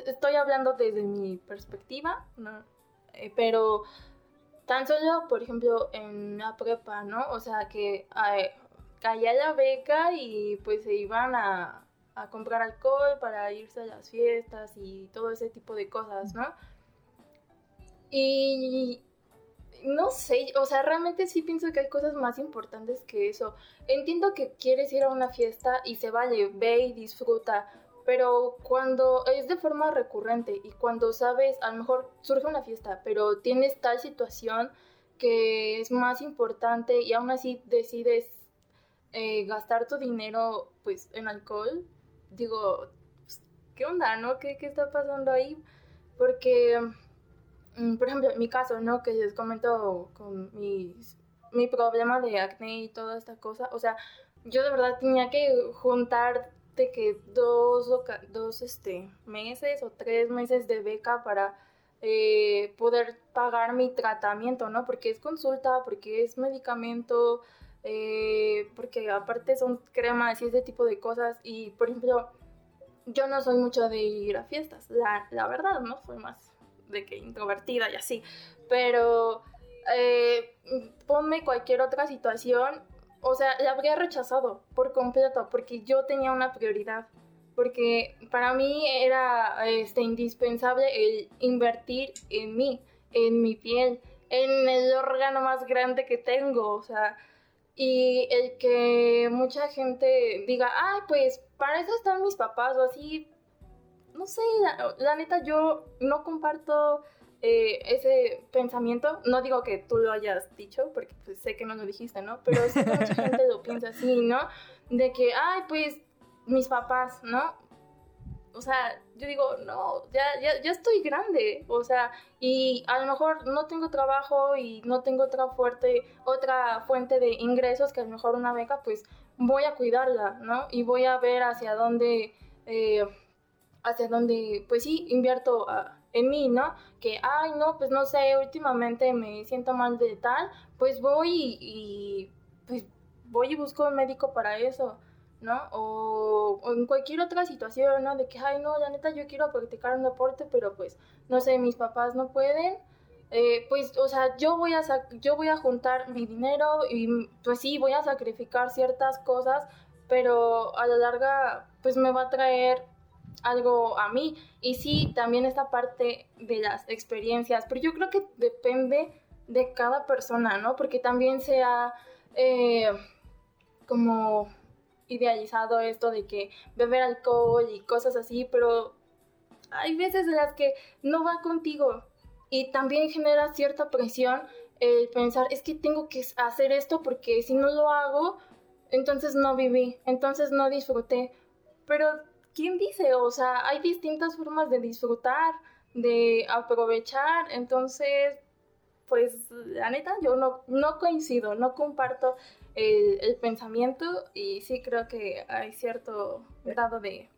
estoy hablando desde mi perspectiva, ¿no? Eh, pero tan solo, por ejemplo, en la prepa, ¿no? O sea, que ay, caía la beca y pues se iban a, a comprar alcohol para irse a las fiestas y todo ese tipo de cosas, ¿no? Y no sé, o sea, realmente sí pienso que hay cosas más importantes que eso. Entiendo que quieres ir a una fiesta y se vale, ve y disfruta, pero cuando es de forma recurrente y cuando sabes, a lo mejor surge una fiesta, pero tienes tal situación que es más importante y aún así decides eh, gastar tu dinero pues en alcohol, digo, pues, ¿qué onda, no? ¿Qué, qué está pasando ahí? Porque, mm, por ejemplo, en mi caso, ¿no? Que les comento con mis, mi problema de acné y toda esta cosa, o sea, yo de verdad tenía que juntar de que dos, dos este, meses o tres meses de beca para eh, poder pagar mi tratamiento, ¿no? Porque es consulta, porque es medicamento, eh, porque aparte son cremas y ese tipo de cosas. Y, por ejemplo, yo no soy mucho de ir a fiestas, la, la verdad, ¿no? Soy más de que introvertida y así. Pero eh, ponme cualquier otra situación, o sea, la habría rechazado por completo, porque yo tenía una prioridad. Porque para mí era este, indispensable el invertir en mí, en mi piel, en el órgano más grande que tengo, o sea, y el que mucha gente diga, ay, pues para eso están mis papás o así, no sé, la, la neta yo no comparto eh, ese pensamiento, no digo que tú lo hayas dicho, porque pues, sé que no lo dijiste, ¿no? Pero que mucha gente lo piensa así, ¿no? De que, ay, pues mis papás, ¿no? O sea, yo digo, no, ya, ya, ya estoy grande, o sea, y a lo mejor no tengo trabajo y no tengo otra fuerte, otra fuente de ingresos que a lo mejor una beca, pues voy a cuidarla, ¿no? Y voy a ver hacia dónde, eh, hacia dónde, pues sí, invierto a, en mí, ¿no? Que, ay, no, pues no sé, últimamente me siento mal de tal, pues voy y, pues voy y busco un médico para eso, ¿no? O, o, en cualquier otra situación, ¿no? De que, ay, no, la neta yo quiero practicar un deporte, pero pues, no sé, mis papás no pueden. Eh, pues, o sea, yo voy, a yo voy a juntar mi dinero y pues sí, voy a sacrificar ciertas cosas, pero a la larga, pues me va a traer algo a mí. Y sí, también esta parte de las experiencias, pero yo creo que depende de cada persona, ¿no? Porque también se ha eh, como idealizado esto de que beber alcohol y cosas así, pero hay veces en las que no va contigo y también genera cierta presión el pensar, es que tengo que hacer esto porque si no lo hago, entonces no viví, entonces no disfruté. Pero ¿quién dice? O sea, hay distintas formas de disfrutar, de aprovechar, entonces, pues la neta, yo no, no coincido, no comparto el, el pensamiento y sí creo que hay cierto grado de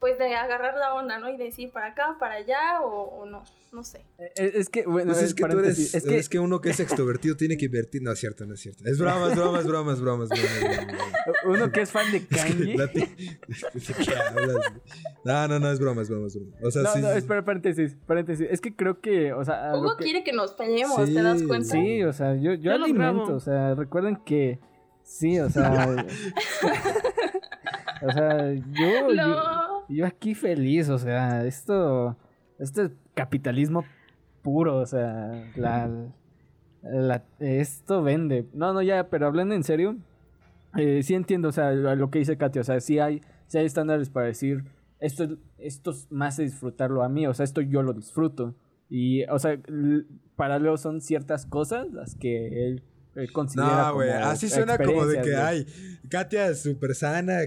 pues de agarrar la onda, ¿no? Y decir para acá, para allá o, o no, no sé. Es, es que, bueno, Pues es que tú eres, paréntesis, es, es que, que uno que es extrovertido tiene que invertir. No es cierto, no es cierto. Es broma, es broma, es broma, es broma, es uno que es fan de Es que Kanye. No, no, no, es broma, es broma, es broma. O sea, No, sí. no, espera, paréntesis, paréntesis. Es que creo que, o sea, Hugo que- quiere que nos peleemos, Sí, ¿te das cuenta? Sí, o sea, yo, yo, Yo alimento, o sea, recuerden que sí, o sea, o sea, yo, yo, Yo aquí feliz, o sea, esto, esto es capitalismo puro, o sea, la, esto vende. No, no, ya, pero hablando en serio, eh, sí entiendo, o sea, lo que dice Katia, o sea, sí hay, sí hay estándares para decir, esto, es- esto es más de disfrutarlo a mí, o sea, esto yo lo disfruto. Y, o sea, para Leo son ciertas cosas las que él considera No, güey, así suena como de que, experiencias, ay, Katia es súper sana,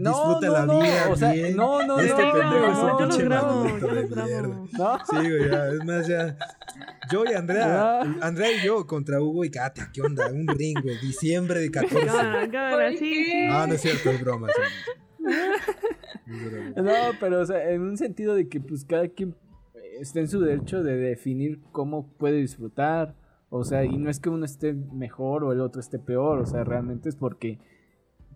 No, disfruta no, la no, vida o sea, bien. no, no, Este no, pendejo no, es no, un yo los pinche grabo, maldito yo de los grabo. mierda. ¿no? Sí, güey, ya, es más, ya. Yo y Andrea. Andrea y yo contra Hugo y Katia, ¿qué onda? Un ring, güey, diciembre de 14. Cámara, cámara, ¿Por sí, qué? sí. Ah, no es cierto, es broma. sí. Es broma. No, pero o sea, en un sentido de que pues cada quien está en su derecho de definir cómo puede disfrutar. O sea, y no es que uno esté mejor o el otro esté peor, o sea, realmente es porque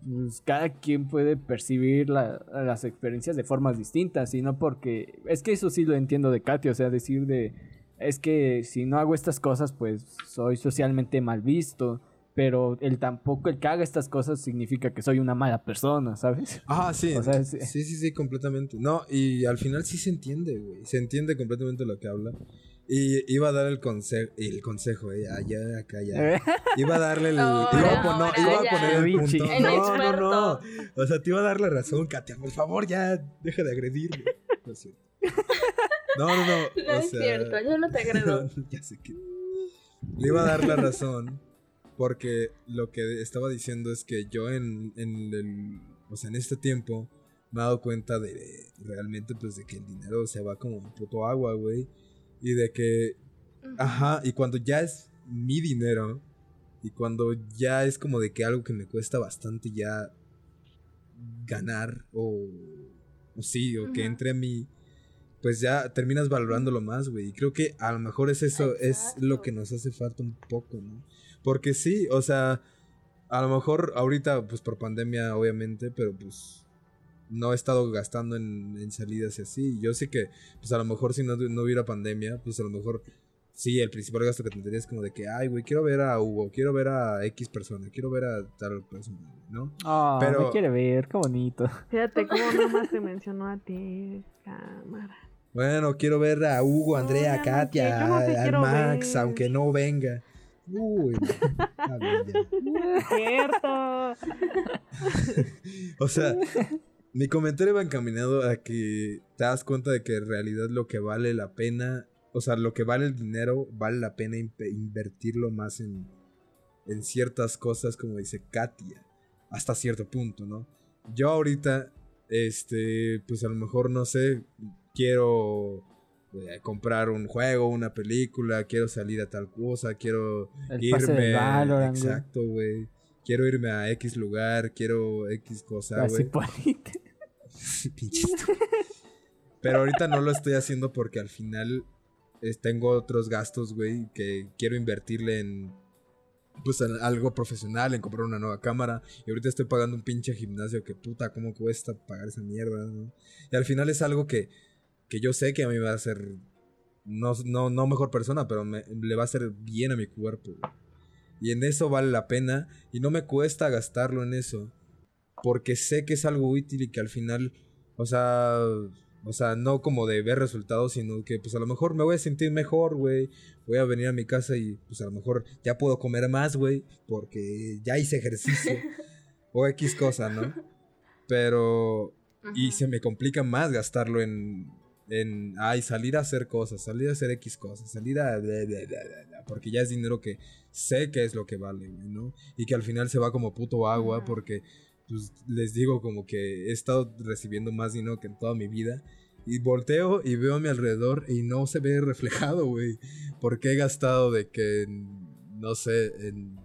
pues, cada quien puede percibir la- las experiencias de formas distintas y no porque... Es que eso sí lo entiendo de Katy, o sea, decir de... Es que si no hago estas cosas, pues soy socialmente mal visto, pero el tampoco el que haga estas cosas significa que soy una mala persona, ¿sabes? Ah, sí. O sea, sí. sí, sí, sí, completamente. No, y al final sí se entiende, güey. Se entiende completamente lo que habla. Y iba a dar el consejo, el consejo, eh, allá, acá, ya. Iba a darle el. Iba, a iba ya. poner el punto. El No, no, experto. no. O sea, te iba a dar la razón, Katia. Por favor, ya deja de agredirme. No. No, no, no. No o es sea, cierto, yo no te agredo. no, ya sé que. Le iba a dar la razón. Porque lo que estaba diciendo es que yo en, en el. O sea, en este tiempo. Me he dado cuenta de realmente, pues, de que el dinero se va como un puto agua, güey. Y de que Ajá, y cuando ya es mi dinero y cuando ya es como de que algo que me cuesta bastante ya ganar o, o sí, o que entre a mí, pues ya terminas valorándolo más, güey. Y creo que a lo mejor es eso, es lo que nos hace falta un poco, ¿no? Porque sí, o sea, a lo mejor ahorita, pues por pandemia, obviamente, pero pues no he estado gastando en, en salidas y así. Yo sé que, pues a lo mejor si no, no hubiera pandemia, pues a lo mejor sí, el principal gasto que tendría es como de que, ay, güey, quiero ver a Hugo, quiero ver a X persona, quiero ver a tal persona, ¿no? Ah, Pero- me quiere ver, qué bonito. Fíjate cómo nomás te mencionó a ti, cámara. Bueno, quiero ver a Hugo, Andrea, Katia, no al Max, ver. aunque no venga. Uy, está bien, ya. Cierto. O sea, mi comentario va encaminado a que te das cuenta de que en realidad lo que vale la pena, o sea, lo que vale el dinero, vale la pena invertirlo más en, en ciertas cosas, como dice Katia, hasta cierto punto, ¿no? Yo ahorita, este, pues a lo mejor no sé, quiero eh, comprar un juego, una película, quiero salir a tal cosa, quiero El pase de Valorant, exacto, güey. Quiero irme a X lugar, quiero X cosa, güey. Pero ahorita no lo estoy haciendo porque al final eh, tengo otros gastos, güey, que quiero invertirle en pues en algo profesional, en comprar una nueva cámara. Y ahorita estoy pagando un pinche gimnasio que puta, ¿cómo cuesta pagar esa mierda? no? Y al final es algo que, que yo sé que a mí me va a hacer, no, no, no mejor persona, pero me- le va a hacer bien a mi cuerpo. güey. Y en eso vale la pena y no me cuesta gastarlo en eso. Porque sé que es algo útil y que al final, o sea, o sea, no como de ver resultados, sino que pues a lo mejor me voy a sentir mejor, güey. Voy a venir a mi casa y pues a lo mejor ya puedo comer más, güey, porque ya hice ejercicio. o X cosa, ¿no? Pero y se me complica más gastarlo en, en, ay, salir a hacer cosas, salir a hacer X cosas, salir a... bla, bla, bla, bla, bla, porque ya es dinero que sé que es lo que vale, güey, ¿no? Y que al final se va como puto agua porque, pues, les digo como que he estado recibiendo más dinero que en toda mi vida. Y volteo y veo a mi alrededor y no se ve reflejado, güey. Porque he gastado de que, no sé, en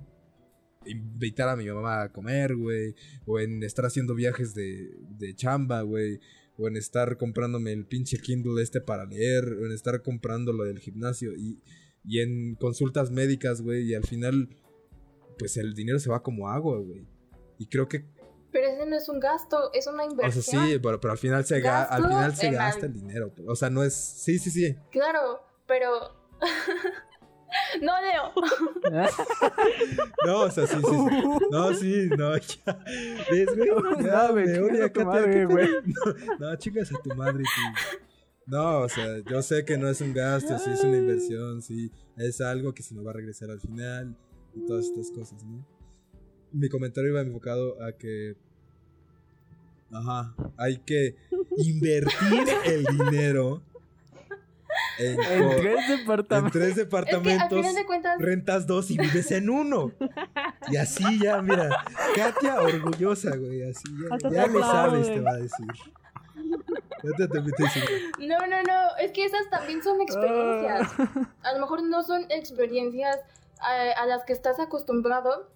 invitar a mi mamá a comer, güey. O en estar haciendo viajes de, de chamba, güey. O en estar comprándome el pinche Kindle este para leer. O en estar comprando lo del gimnasio. Y, y en consultas médicas, güey. Y al final, pues el dinero se va como agua, güey. Y creo que, Pero ese no es un gasto, es una o inversión. sea, sí, pero, pero al final se, ga- al final se gasta el dinero. O sea, no es... Sí, sí, sí. Claro, pero... no, Leo. No, o sea, sí, sí. sí. No, sí, no, ya. ¿Ves, güey? No, me. No, no, chingas a tu madre, tú. No, o sea, yo sé que no es un gasto, sí es una inversión, sí. Es algo que se nos va a regresar al final y todas estas cosas, ¿no? Mi comentario iba enfocado a que. Ajá, hay que invertir el dinero en, En tres en departamentos. tres Es que al departamentos final de cuentas, rentas dos y vives en uno. Y así ya, mira, Katia orgullosa, güey, así ya, Hasta ya le sabes, te va a decir. No, no, no, es que esas también son experiencias. Ah. A lo mejor no son experiencias a, a las que estás acostumbrado,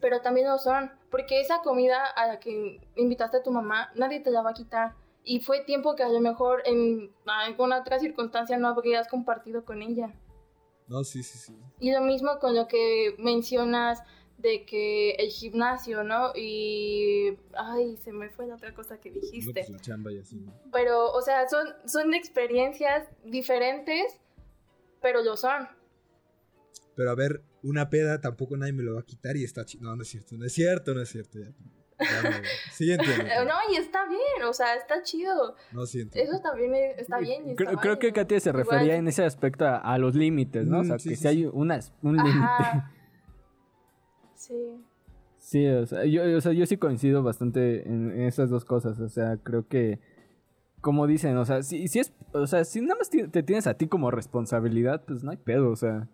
pero también lo son. Porque esa comida a la que invitaste a tu mamá, nadie te la va a quitar. Y fue tiempo que a lo mejor en alguna otra circunstancia no habrías compartido con ella. No, sí, sí, sí. Y lo mismo con lo que mencionas de que el gimnasio, ¿no? Y... Ay, se me fue la otra cosa que No, dijiste. pues la chamba y así. ¿no? Pero, o sea, son, son experiencias diferentes, pero lo son. Pero a ver, una peda tampoco nadie me lo va a quitar y está chido. No, no es cierto, no es cierto, no es cierto. Ya, sí entiendo. No, y está bien, o sea, está chido. No, sí entiendo. Eso también es- está bien. y está Creo, creo que. Katia se Igual- refería en ese aspecto a, a los límites, ¿no? o Mm, sea, sí, que sí, si hay unas, un límite. Sí. Sí, o sea, yo, o sea, yo sí coincido bastante en, en esas dos cosas. O sea, creo que, como dicen, o sea, si, si es, o sea, si nada más te tienes a ti como responsabilidad, pues no hay pedo, o sea,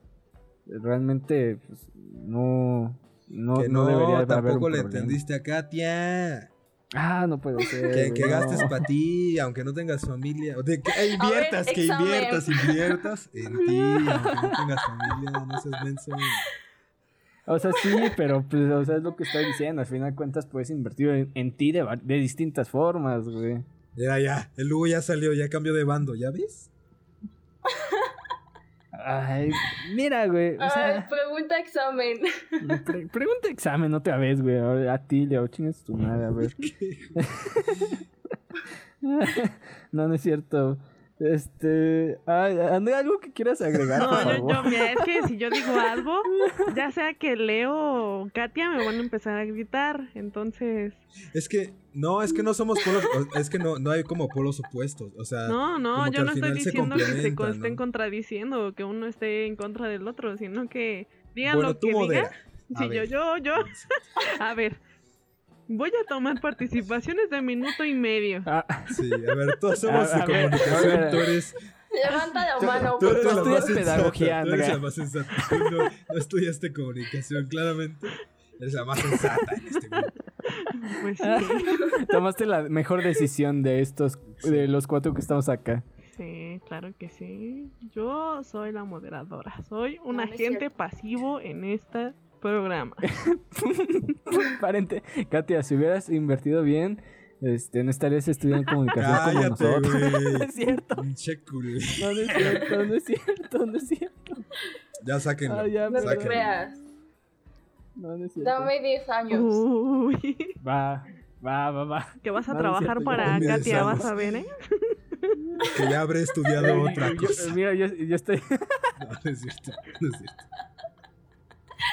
realmente, pues, no, no, que no, no, debería de haber un tampoco le problema. entendiste a Katia. Ah, no puede ser. Que, güey, que no. gastes para ti, aunque no tengas familia. O de que eh, inviertas, que examen. inviertas, inviertas en ti, aunque no tengas familia. No seas menso. O sea, sí, pero pues, o sea, es lo que estoy diciendo. Al final de cuentas puedes invertir en, en ti de, de distintas formas, güey. Ya, ya, el Hugo ya salió, ya cambió de bando, ¿ya ves? Ay, mira, güey. O Ay, pregunta examen. pre- pregunta examen otra vez, güey. A a ti, Leo, chingas tu madre, a ver. no, no es cierto. Este. Ay, Andrea, ¿algo que quieras agregar? No, por yo, favor? yo, mira, es que si yo digo algo, ya sea que Leo o Katia me van a empezar a gritar. Entonces, Es que, no, es que no somos polos, es que no, no hay como polos opuestos, o sea, no, no, yo no estoy se diciendo que se estén contradiciendo o que uno esté en contra del otro, sino que digan bueno, lo tú que digan. Sí, yo, yo, yo. A ver, voy a tomar participaciones de minuto y medio. Ah, Sí, a ver, todos somos de comunicación, tú eres, Levanta la mano, tú por eres la estudias pedagogía, tú eres la más sensata, tú no, no estudiaste comunicación, claramente, eres la más sensata en este grupo. Pues sí, tomaste la mejor decisión de estos, de los cuatro que estamos acá. sí, claro que sí. Yo soy la moderadora, soy un No, agente pasivo en este programa. Parente, Katia, si hubieras invertido bien, este, no estarías estudiando comunicación como Cállate, nosotros. güey. No es cierto. No, no es cierto, no es cierto, no es cierto. Ya sáquenlo, Ah, ya, No te creas. No, no es cierto. Dame 10 años. Uy, Va, va, va, va. que vas a No, no es trabajar cierto, para Katia, vas a ver, ¿eh? Que ya habré estudiado otra Yo- cosa. mira, yo, yo estoy. No, no es cierto, no es cierto.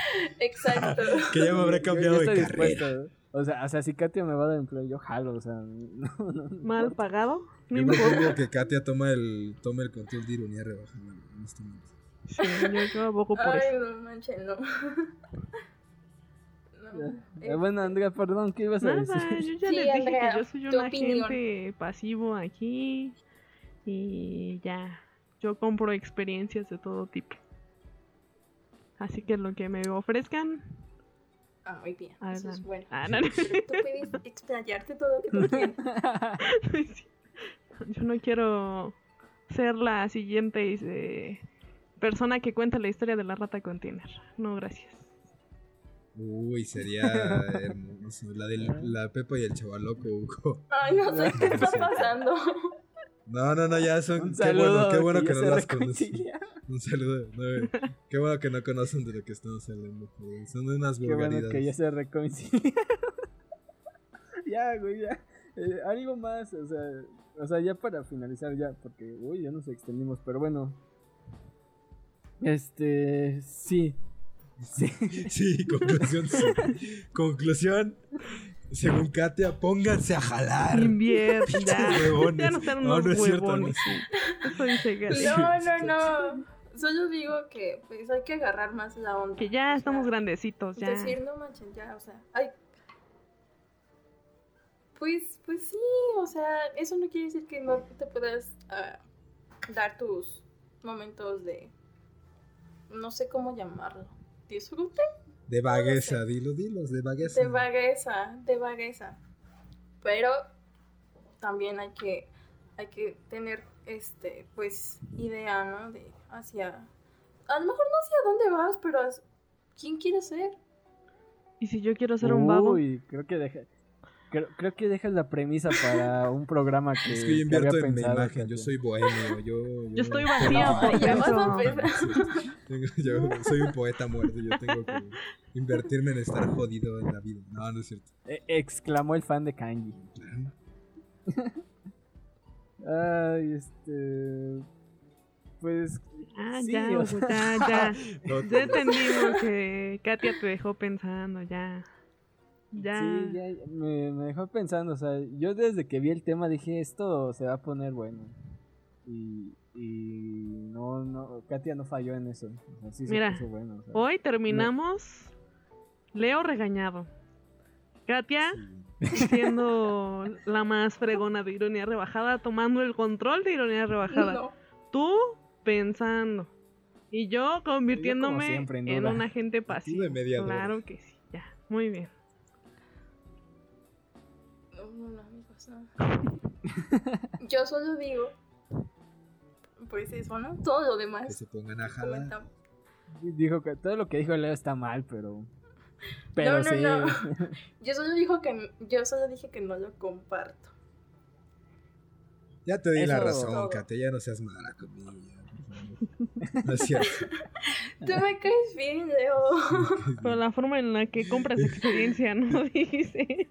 Exacto. Que ya me habré cambiado yo de carrera. O sea, o sea, si Katia me va a dar empleo, yo jalo, o sea, no, no, no. Mal pagado, no Yo importa. propongo que Katia toma el, tome el control de ironía rebajada en este momento. Sí, yo, abogo por Ay, eso. no manches, no. No, Eh, bueno, Andrea, perdón, ¿qué ibas a Nada, decir? yo ya Sí, les dije Andrea, que yo soy un agente pasivo aquí y ya, yo compro experiencias de todo tipo. Así que lo que me ofrezcan, Ah, muy bien. Eso es bueno. Ah, no, Tú puedes explayarte todo lo que tú quieras. Sí. Yo no quiero ser la siguiente eh, persona que cuenta la historia de la rata container. No, gracias. Uy, sería hermoso. La de la Pepa y el chavaloco, Hugo. Ay, no sé qué está pasando. No, no, no, ya son. Un qué bueno, qué bueno que, no las conocen. reconciliaron. Un saludo. no, qué bueno que no conocen de lo que estamos hablando. Son unas Qué bueno vulgaridades. que ya se reconciliaron. ya, güey, ya. Eh, algo más, o sea, o sea, ya para finalizar ya, porque, uy, ya nos extendimos, pero bueno. Este, sí. Sí. Sí, conclusión, sí. Conclusión. Según Katia, pónganse a jalar. Huevones. Ya no No, unos no es cierto, no huevones. es dice Gaby. No, no, no. Solo digo que pues hay que agarrar más la onda. Que ya O estamos sea, grandecitos, ya. Decir no manches, ya, o sea, ay. Pues, pues sí, o sea, eso no quiere decir que no te puedas ah, dar tus momentos de, no sé cómo llamarlo, disfrute, De vagueza, dilo, dilos, de vagueza. de vagueza, de vagueza. Pero también hay que, hay que tener, este, pues, idea, ¿no? De hacia, a lo mejor no hacia dónde vas, pero ¿quién quieres ser? Y si yo quiero ser un babo, Uy, creo que deja. Creo, creo que dejas la premisa para un programa que, Es que yo que invierto había en mi pensado, imagen, yo soy bohemio, yo... yo estoy vacía No, ya vas a. Tengo- yo soy un poeta muerto, yo tengo que invertirme en estar jodido en la vida. No, no es cierto. Eh, exclamó el fan de Kanji. Ay, este. Pues. Ah, sí, ya, o sea, ya, ya. No, Ya entendimos que Katia te dejó pensando, ya. Ya. Sí, ya me, me dejó pensando, o sea, yo desde que vi el tema dije, esto se va a poner bueno. Y, y no, no, Katia no falló en eso. O sea, sí se Mira, puso bueno, o sea. Hoy terminamos Leo regañado. Katia siendo la más fregona de ironía rebajada, tomando el control de ironía rebajada. No. Tú pensando. Y yo convirtiéndome siempre, en en un agente pasivo. Claro que sí, ya. Muy bien. No, no, amigos, no. Yo solo digo, pues eso, ¿no? Todo lo Que demás. se pongan a jalar. Dijo que todo lo que dijo Leo está mal, pero. Pero no, sí. no. Yo solo dijo que yo solo dije que no lo comparto. Ya te di la razón, Todo. Katia, ya no seas mala conmigo. No es cierto. Tú me caes bien, Leo. Pero la forma en la que compras experiencia, ¿no? Dice.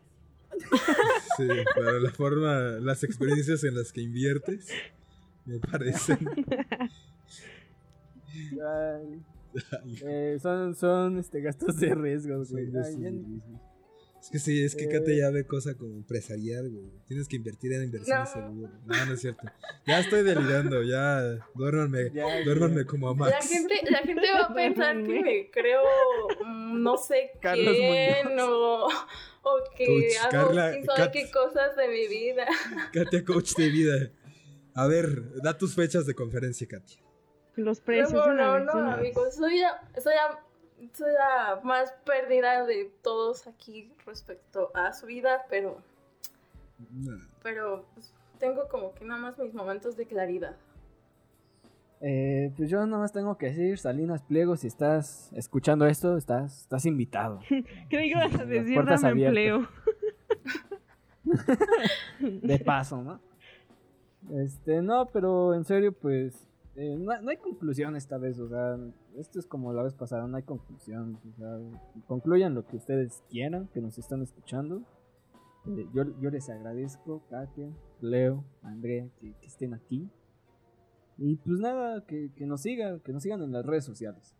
Sí, pero la forma, las experiencias en las que inviertes, me parecen. Ay, eh, son, son este, gastos de riesgo, güey. Ay, ya-. Es que sí, es que Eh. Katia ya ve cosa como empresarial, güey. Tienes que invertir en inversiones No. seguras. No, no es cierto. Ya estoy delirando, ya. Duérmanme, ya- duérmanme como a La Max. gente, la gente va a pensar que me creo mm, no sé Carlos quién Muñoz. o, o que Coach hago Carla- quién sabe Kat- qué cosas de mi vida. Katia, coach de vida. A ver, da tus fechas de conferencia, Katia. Los precios no, no, no, amigos, soy la, soy, la, soy la más perdida de todos aquí respecto a su vida, pero, pero pues, tengo como que nada más mis momentos de claridad. Eh, pues yo nada más tengo que decir, Salinas Pliego, si estás escuchando esto, estás, estás invitado. Creí que ibas a decir puertas dame abiertas. empleo. De paso, ¿no? Este, no, pero en serio, pues, eh, no, no hay conclusión esta vez, o sea, esto es como la vez pasada, no hay conclusión, o sea, concluyan lo que ustedes quieran, que nos están escuchando. Eh, yo, yo les agradezco, Katia, Leo, Andrea, que, que estén aquí. Y pues nada, que, que nos sigan, que nos sigan en las redes sociales.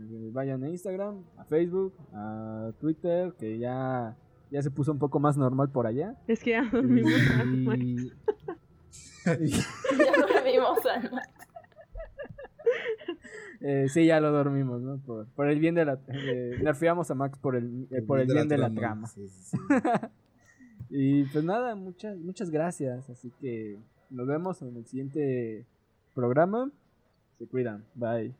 Eh, vayan a Instagram, a Facebook, a Twitter, que ya, ya se puso un poco más normal por allá. Es que ya a Max. Y, Ya dormimos a eh, sí, ya lo dormimos, ¿no? Por, por el bien de la... eh, nerfeamos a Max por el, eh, por el bien de la trama. Sí, sí, sí. Y pues nada, muchas, muchas gracias. Así que nos vemos en el siguiente programa. Se cuidan. Bye.